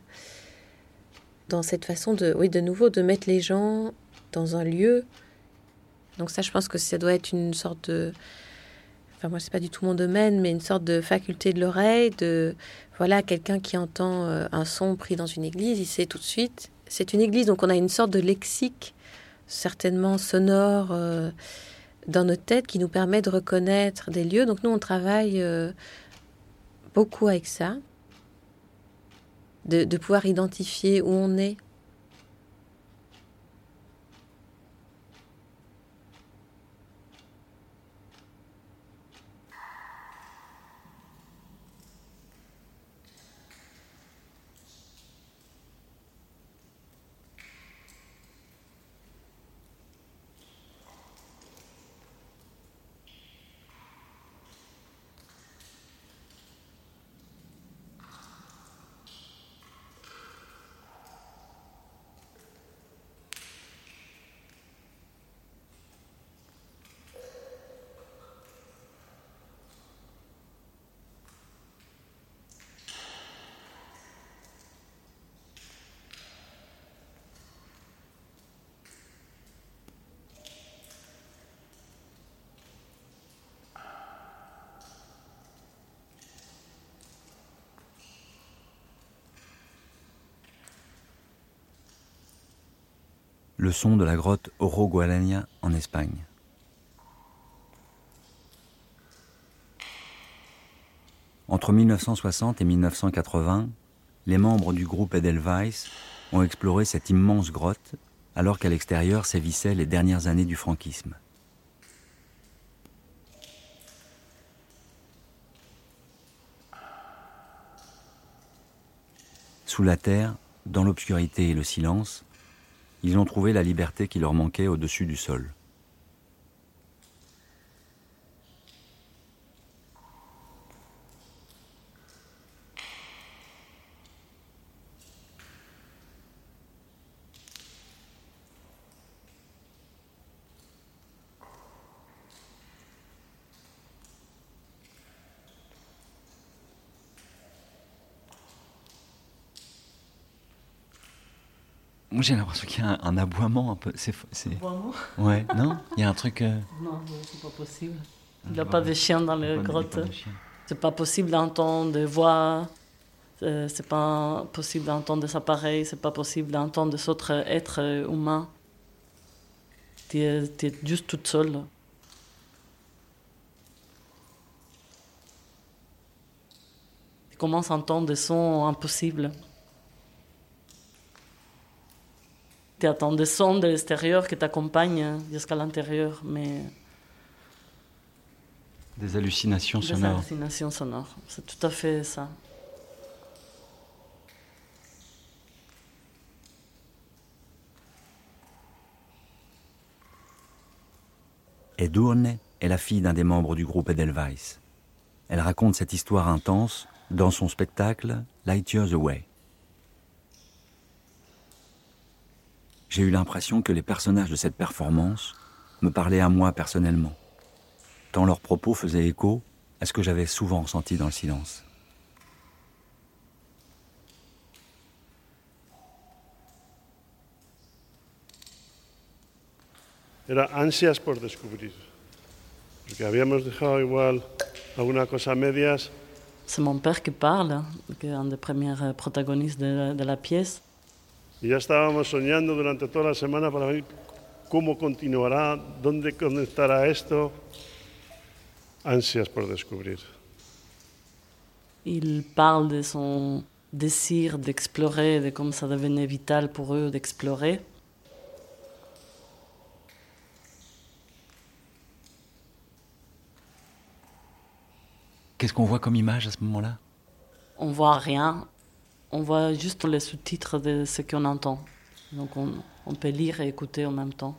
dans cette façon de, oui, de nouveau, de mettre les gens dans un lieu. Donc ça, je pense que ça doit être une sorte de... Enfin, moi, c'est pas du tout mon domaine, mais une sorte de faculté de l'oreille, de... Voilà, quelqu'un qui entend euh, un son pris dans une église, il sait tout de suite. C'est une église, donc on a une sorte de lexique, certainement sonore, euh, dans nos têtes qui nous permet de reconnaître des lieux. Donc nous, on travaille euh, beaucoup avec ça, de, de pouvoir identifier où on est. le son de la grotte Oro Gualaña en Espagne. Entre 1960 et 1980, les membres du groupe Edelweiss ont exploré cette immense grotte alors qu'à l'extérieur sévissaient les dernières années du franquisme. Sous la terre, dans l'obscurité et le silence, ils ont trouvé la liberté qui leur manquait au-dessus du sol. Moi, j'ai l'impression qu'il y a un, un aboiement un peu. C'est. Aboiement Ouais, non? Il y a un truc. euh, Non, c'est pas possible. Il n'y a pas de chien dans les grottes. C'est pas possible d'entendre des voix. euh, C'est pas possible d'entendre des appareils. C'est pas possible d'entendre des autres êtres humains. Tu es, tu es juste toute seule. Tu commences à entendre des sons impossibles. Tu attends des sons de l'extérieur qui t'accompagnent jusqu'à l'intérieur, mais Des hallucinations des sonores. hallucinations sonores. C'est tout à fait ça. Edurne est la fille d'un des membres du groupe Edelweiss. Elle raconte cette histoire intense dans son spectacle Light Years Away. J'ai eu l'impression que les personnages de cette performance me parlaient à moi personnellement, tant leurs propos faisaient écho à ce que j'avais souvent ressenti dans le silence. Era ansias por descubrir. Porque habíamos dejado igual alguna cosa a medias C'est mon père qui parle, qui est un des premiers protagonistes de la, de la pièce. Y ya estábamos soñando durante toda la semana para ver cómo continuará, dónde conectará esto. Ansias por descubrir. Il parle de son désir d'explorer, de comme ça devenait vital pour eux d'explorer. Qu'est-ce qu'on voit comme image à ce moment-là? On voit rien, on voit juste les sous-titres de ce qu'on entend. Donc on, on peut lire et écouter en même temps.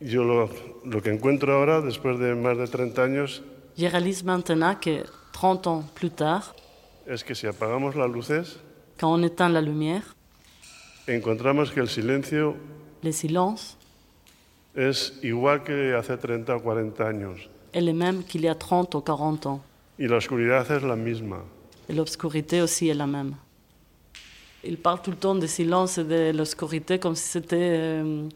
Yo lo, lo que encuentro ahora, después de más de 30 años, Je réalise maintenant que 30 ans plus tard, es que si apagamos las luces, quand on éteint la lumière, encontramos que el silencio le silence es igual que hace 30 o 40 años est le même qu'il y a 30 ou 40 ans. y la oscuridad es la misma. Et l'obscurité aussi est la même. Il parle tout le temps de silence et de l'obscurité comme si c'était euh,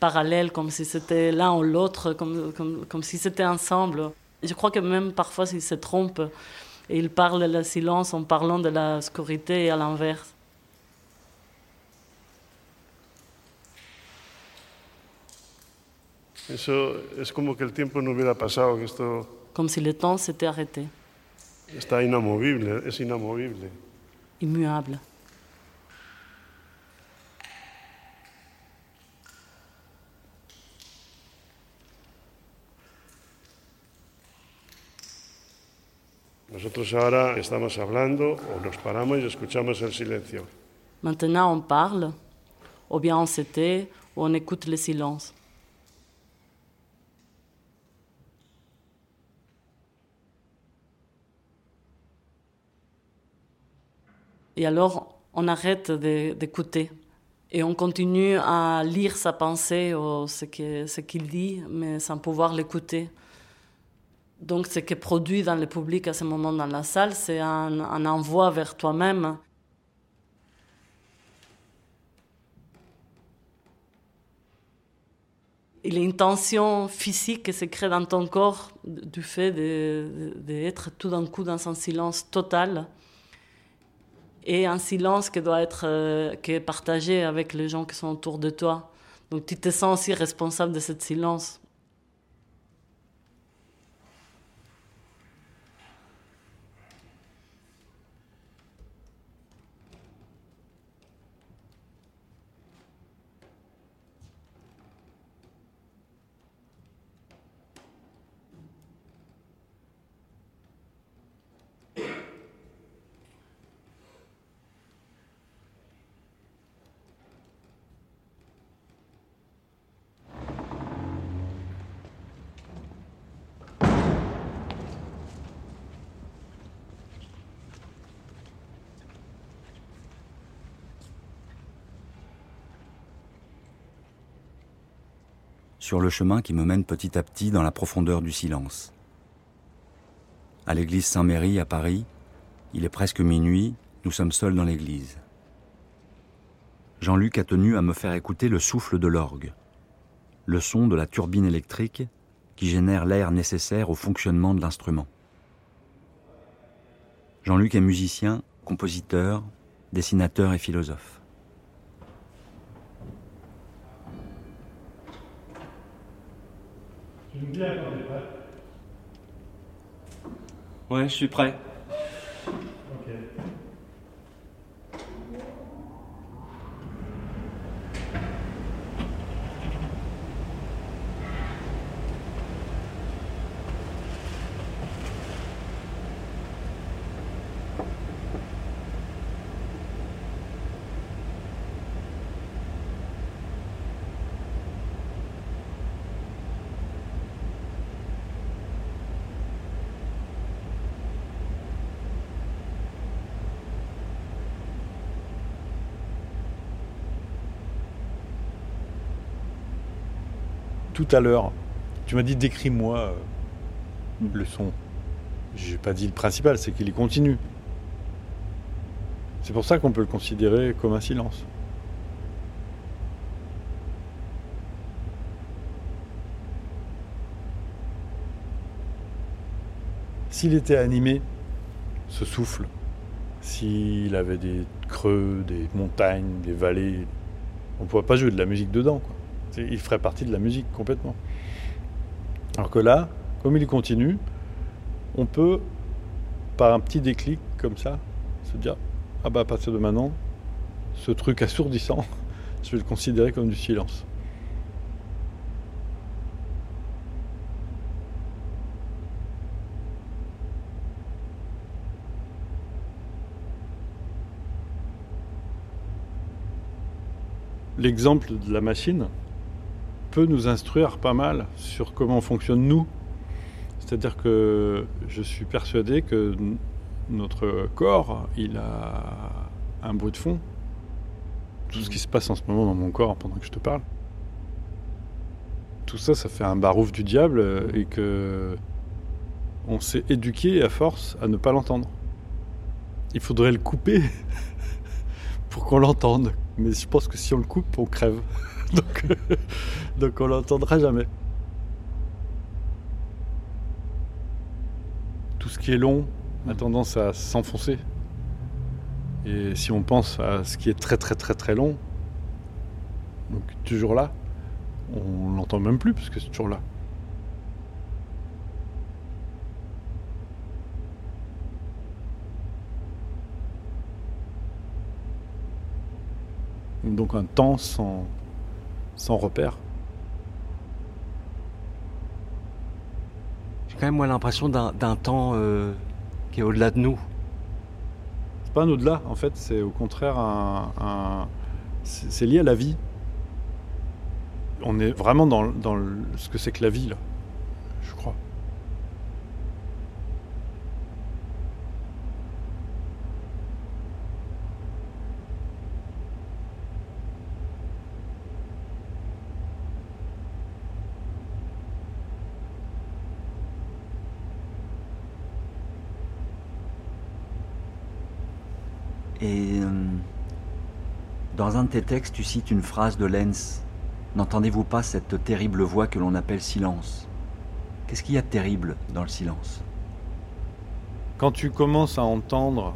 parallèle, comme si c'était l'un ou l'autre, comme, comme, comme si c'était ensemble. Je crois que même parfois il se trompe et il parle de le silence en parlant de l'obscurité et à l'inverse. Eso es como que el tiempo no hubiera pasado, que esto Comme si le temps s'était arrêté, está inamovible, es inamovible. immuable. Nosotros ahora estamos hablando o nos paramos y escuchamos el silencio. Maintenant, on parle, ou bien on se tait, ou on écoute le silence. Et alors, on arrête d'écouter et on continue à lire sa pensée ou ce qu'il dit, mais sans pouvoir l'écouter. Donc, ce qui est produit dans le public à ce moment dans la salle, c'est un, envoi vers toi-même. Il y a une tension physique qui se crée dans ton corps du fait d'être tout d'un coup dans un silence total et un silence qui doit être euh, qui est partagé avec les gens qui sont autour de toi. Donc tu te sens aussi responsable de ce silence. Sur le chemin qui me mène petit à petit dans la profondeur du silence. À l'église Saint-Méry à Paris, il est presque minuit, nous sommes seuls dans l'église. Jean-Luc a tenu à me faire écouter le souffle de l'orgue, le son de la turbine électrique qui génère l'air nécessaire au fonctionnement de l'instrument. Jean-Luc est musicien, compositeur, dessinateur et philosophe. Ouais, je suis prêt. Tout à l'heure, tu m'as dit décris-moi euh, le son. J'ai pas dit le principal, c'est qu'il est continu. C'est pour ça qu'on peut le considérer comme un silence. S'il était animé, ce souffle, s'il avait des creux, des montagnes, des vallées, on ne pourrait pas jouer de la musique dedans. Quoi. Il ferait partie de la musique complètement. Alors que là, comme il continue, on peut, par un petit déclic comme ça, se dire Ah bah à partir de maintenant, ce truc assourdissant, je vais le considérer comme du silence. L'exemple de la machine peut nous instruire pas mal sur comment on fonctionne nous. C'est-à-dire que je suis persuadé que notre corps, il a un bruit de fond. Tout ce qui se passe en ce moment dans mon corps pendant que je te parle. Tout ça, ça fait un barouf du diable euh, et que on s'est éduqué à force à ne pas l'entendre. Il faudrait le couper pour qu'on l'entende. Mais je pense que si on le coupe, on crève. donc, donc on l'entendra jamais. Tout ce qui est long a tendance à s'enfoncer. Et si on pense à ce qui est très très très très long, donc toujours là, on l'entend même plus parce que c'est toujours là. Donc un temps sans, sans repère. J'ai quand même moi l'impression d'un temps euh, qui est au-delà de nous. C'est pas un au-delà, en fait, c'est au contraire un, un- c'est c'est lié à la vie. On est vraiment dans, dans le- ce que c'est que la vie, là, je crois. Et euh, dans un de tes textes, tu cites une phrase de Lenz. N'entendez-vous pas cette terrible voix que l'on appelle silence? Qu'est-ce qu'il y a de terrible dans le silence? Quand tu commences à entendre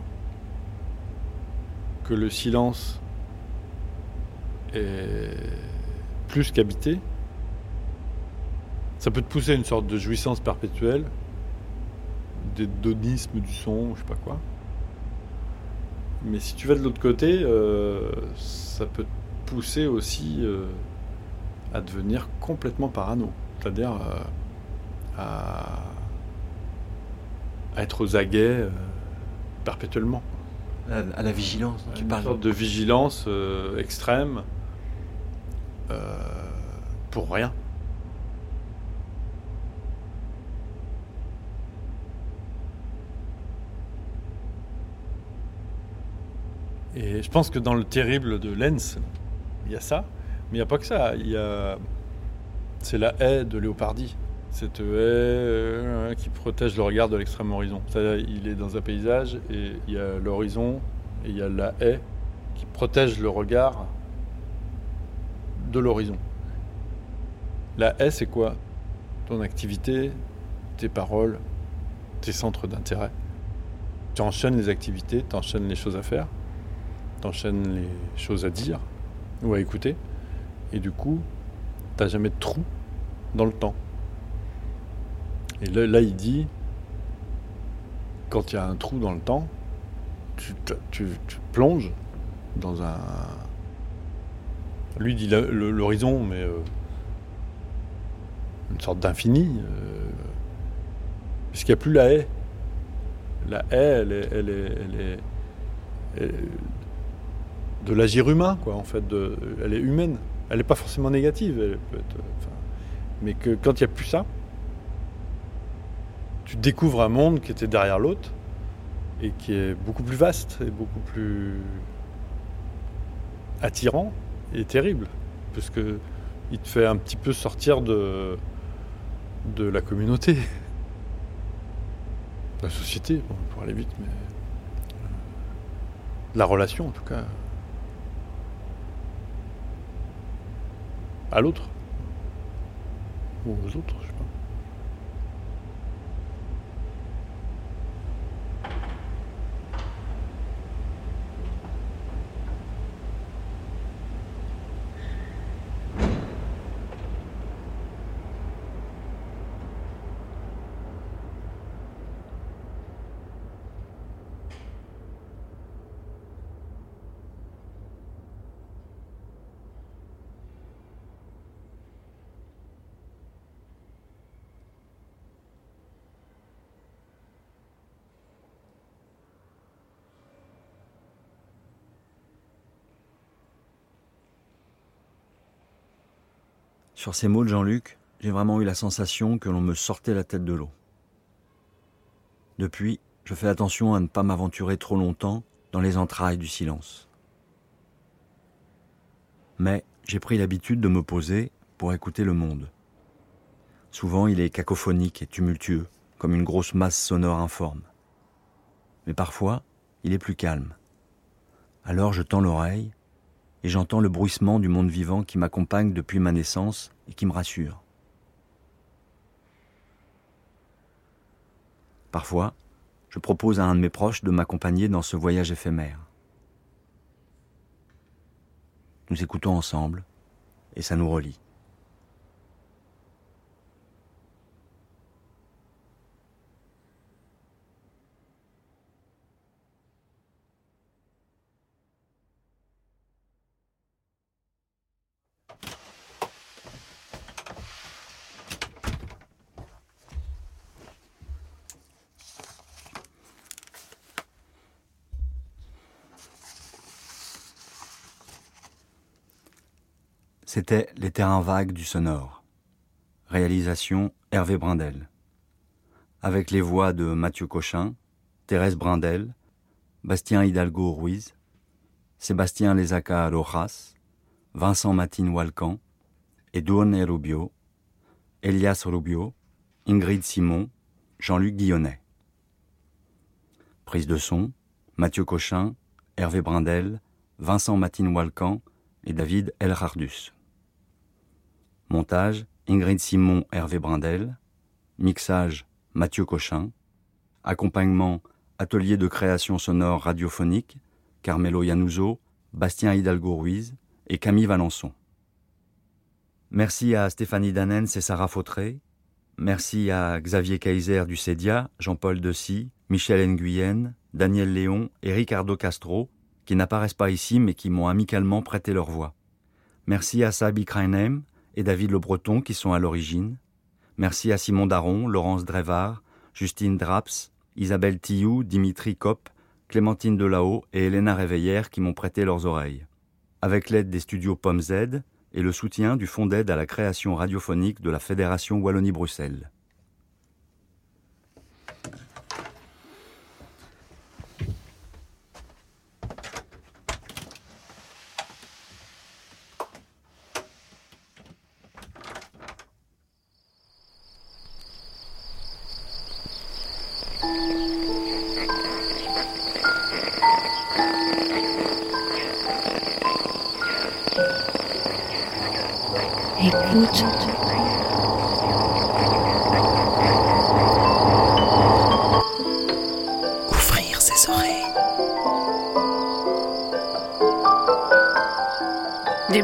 que le silence est plus qu'habité, ça peut te pousser à une sorte de jouissance perpétuelle, d'hédonisme du son, je sais pas quoi. Mais si tu vas de l'autre côté, euh, ça peut te pousser aussi euh, à devenir complètement parano. C'est-à-dire euh, à, à être aux aguets perpétuellement. À, à la vigilance, dont tu Une parles. sorte de vigilance extrême pour rien. Et je pense que dans le terrible de Lenz, il y a ça, mais il n'y a pas que ça. Il y a... C'est la haie de Léopardi. Cette haie euh, qui protège le regard de l'extrême horizon. Il est dans un paysage et il y a l'horizon et il y a la haie qui protège le regard de l'horizon. La haie, c'est quoi? Ton activité, tes paroles, tes centres d'intérêt. Tu enchaînes les activités, tu enchaînes les choses à faire, tu enchaînes les choses à dire ou à écouter. Et du coup, tu jamais de trou dans le temps. Et là, là, il dit, quand il y a un trou dans le temps, tu, tu- plonges dans un... Lui dit l'horizon, mais euh, une sorte d'infini. euh, puisqu'il n'y a plus la haie. La haie, elle est, elle est- elle est de l'agir humain, quoi, en fait. Elle est humaine. Elle n'est pas forcément négative. mais que quand il n'y a plus ça, tu découvres un monde qui était derrière l'autre et qui est beaucoup plus vaste et beaucoup plus attirant et terrible, parce que il te fait un petit peu sortir de la communauté, la société, pour aller vite, mais euh, la relation en tout cas à l'autre. Ou aux autres, Sur ces mots de Jean-Luc, j'ai vraiment eu la sensation que l'on me sortait la tête de l'eau. Depuis, je fais attention à ne pas m'aventurer trop longtemps dans les entrailles du silence. Mais j'ai pris l'habitude de me poser pour écouter le monde. Souvent, il est cacophonique et tumultueux, comme une grosse masse sonore informe. Mais parfois, il est plus calme. Alors je tends l'oreille et j'entends le bruissement du monde vivant qui m'accompagne depuis ma naissance et qui me rassure. Parfois, je propose à un de mes proches de m'accompagner dans ce voyage éphémère. Nous écoutons ensemble et ça nous relie. C'était Les terrains vagues du sonore. Réalisation Hervé Brindel. Avec les voix de Mathieu Cochin, Thérèse Brindel, Bastien Hidalgo Ruiz, Sébastien Lezaca Rojas, Vincent Matine Walcan, Edouane Rubio, Elias Rubio, Ingrid Simon, Jean-Luc Guillonnet. Prise de son, Mathieu Cochin, Hervé Brindel, Vincent Matine Walcan et David Elhardus. Montage, Ingrid Simon, Hervé Brindel. Mixage, Mathieu Cochin. Accompagnement, Atelier de création sonore radiophonique, Carmelo Yanuso, Bastien Hidalgo Ruiz et Camille Valençon. Merci à Stéphanie Danens et Sarah Fautré. Merci à Xavier Kaiser du CEDIA, Jean-Paul Dessy, Michel Nguyen, Daniel Léon et Ricardo Castro, qui n'apparaissent pas ici mais qui m'ont amicalement prêté leur voix. Merci à Sabi Krainem et David Le Breton qui sont à l'origine. Merci à Simon Daron, Laurence Drevard, Justine Draps, Isabelle Tillou, Dimitri Kopp, Clémentine Delao et Elena Réveillère qui m'ont prêté leurs oreilles. Avec l'aide des studios Pomme Z et le soutien du Fonds d'aide à la création radiophonique de la Fédération Wallonie-Bruxelles.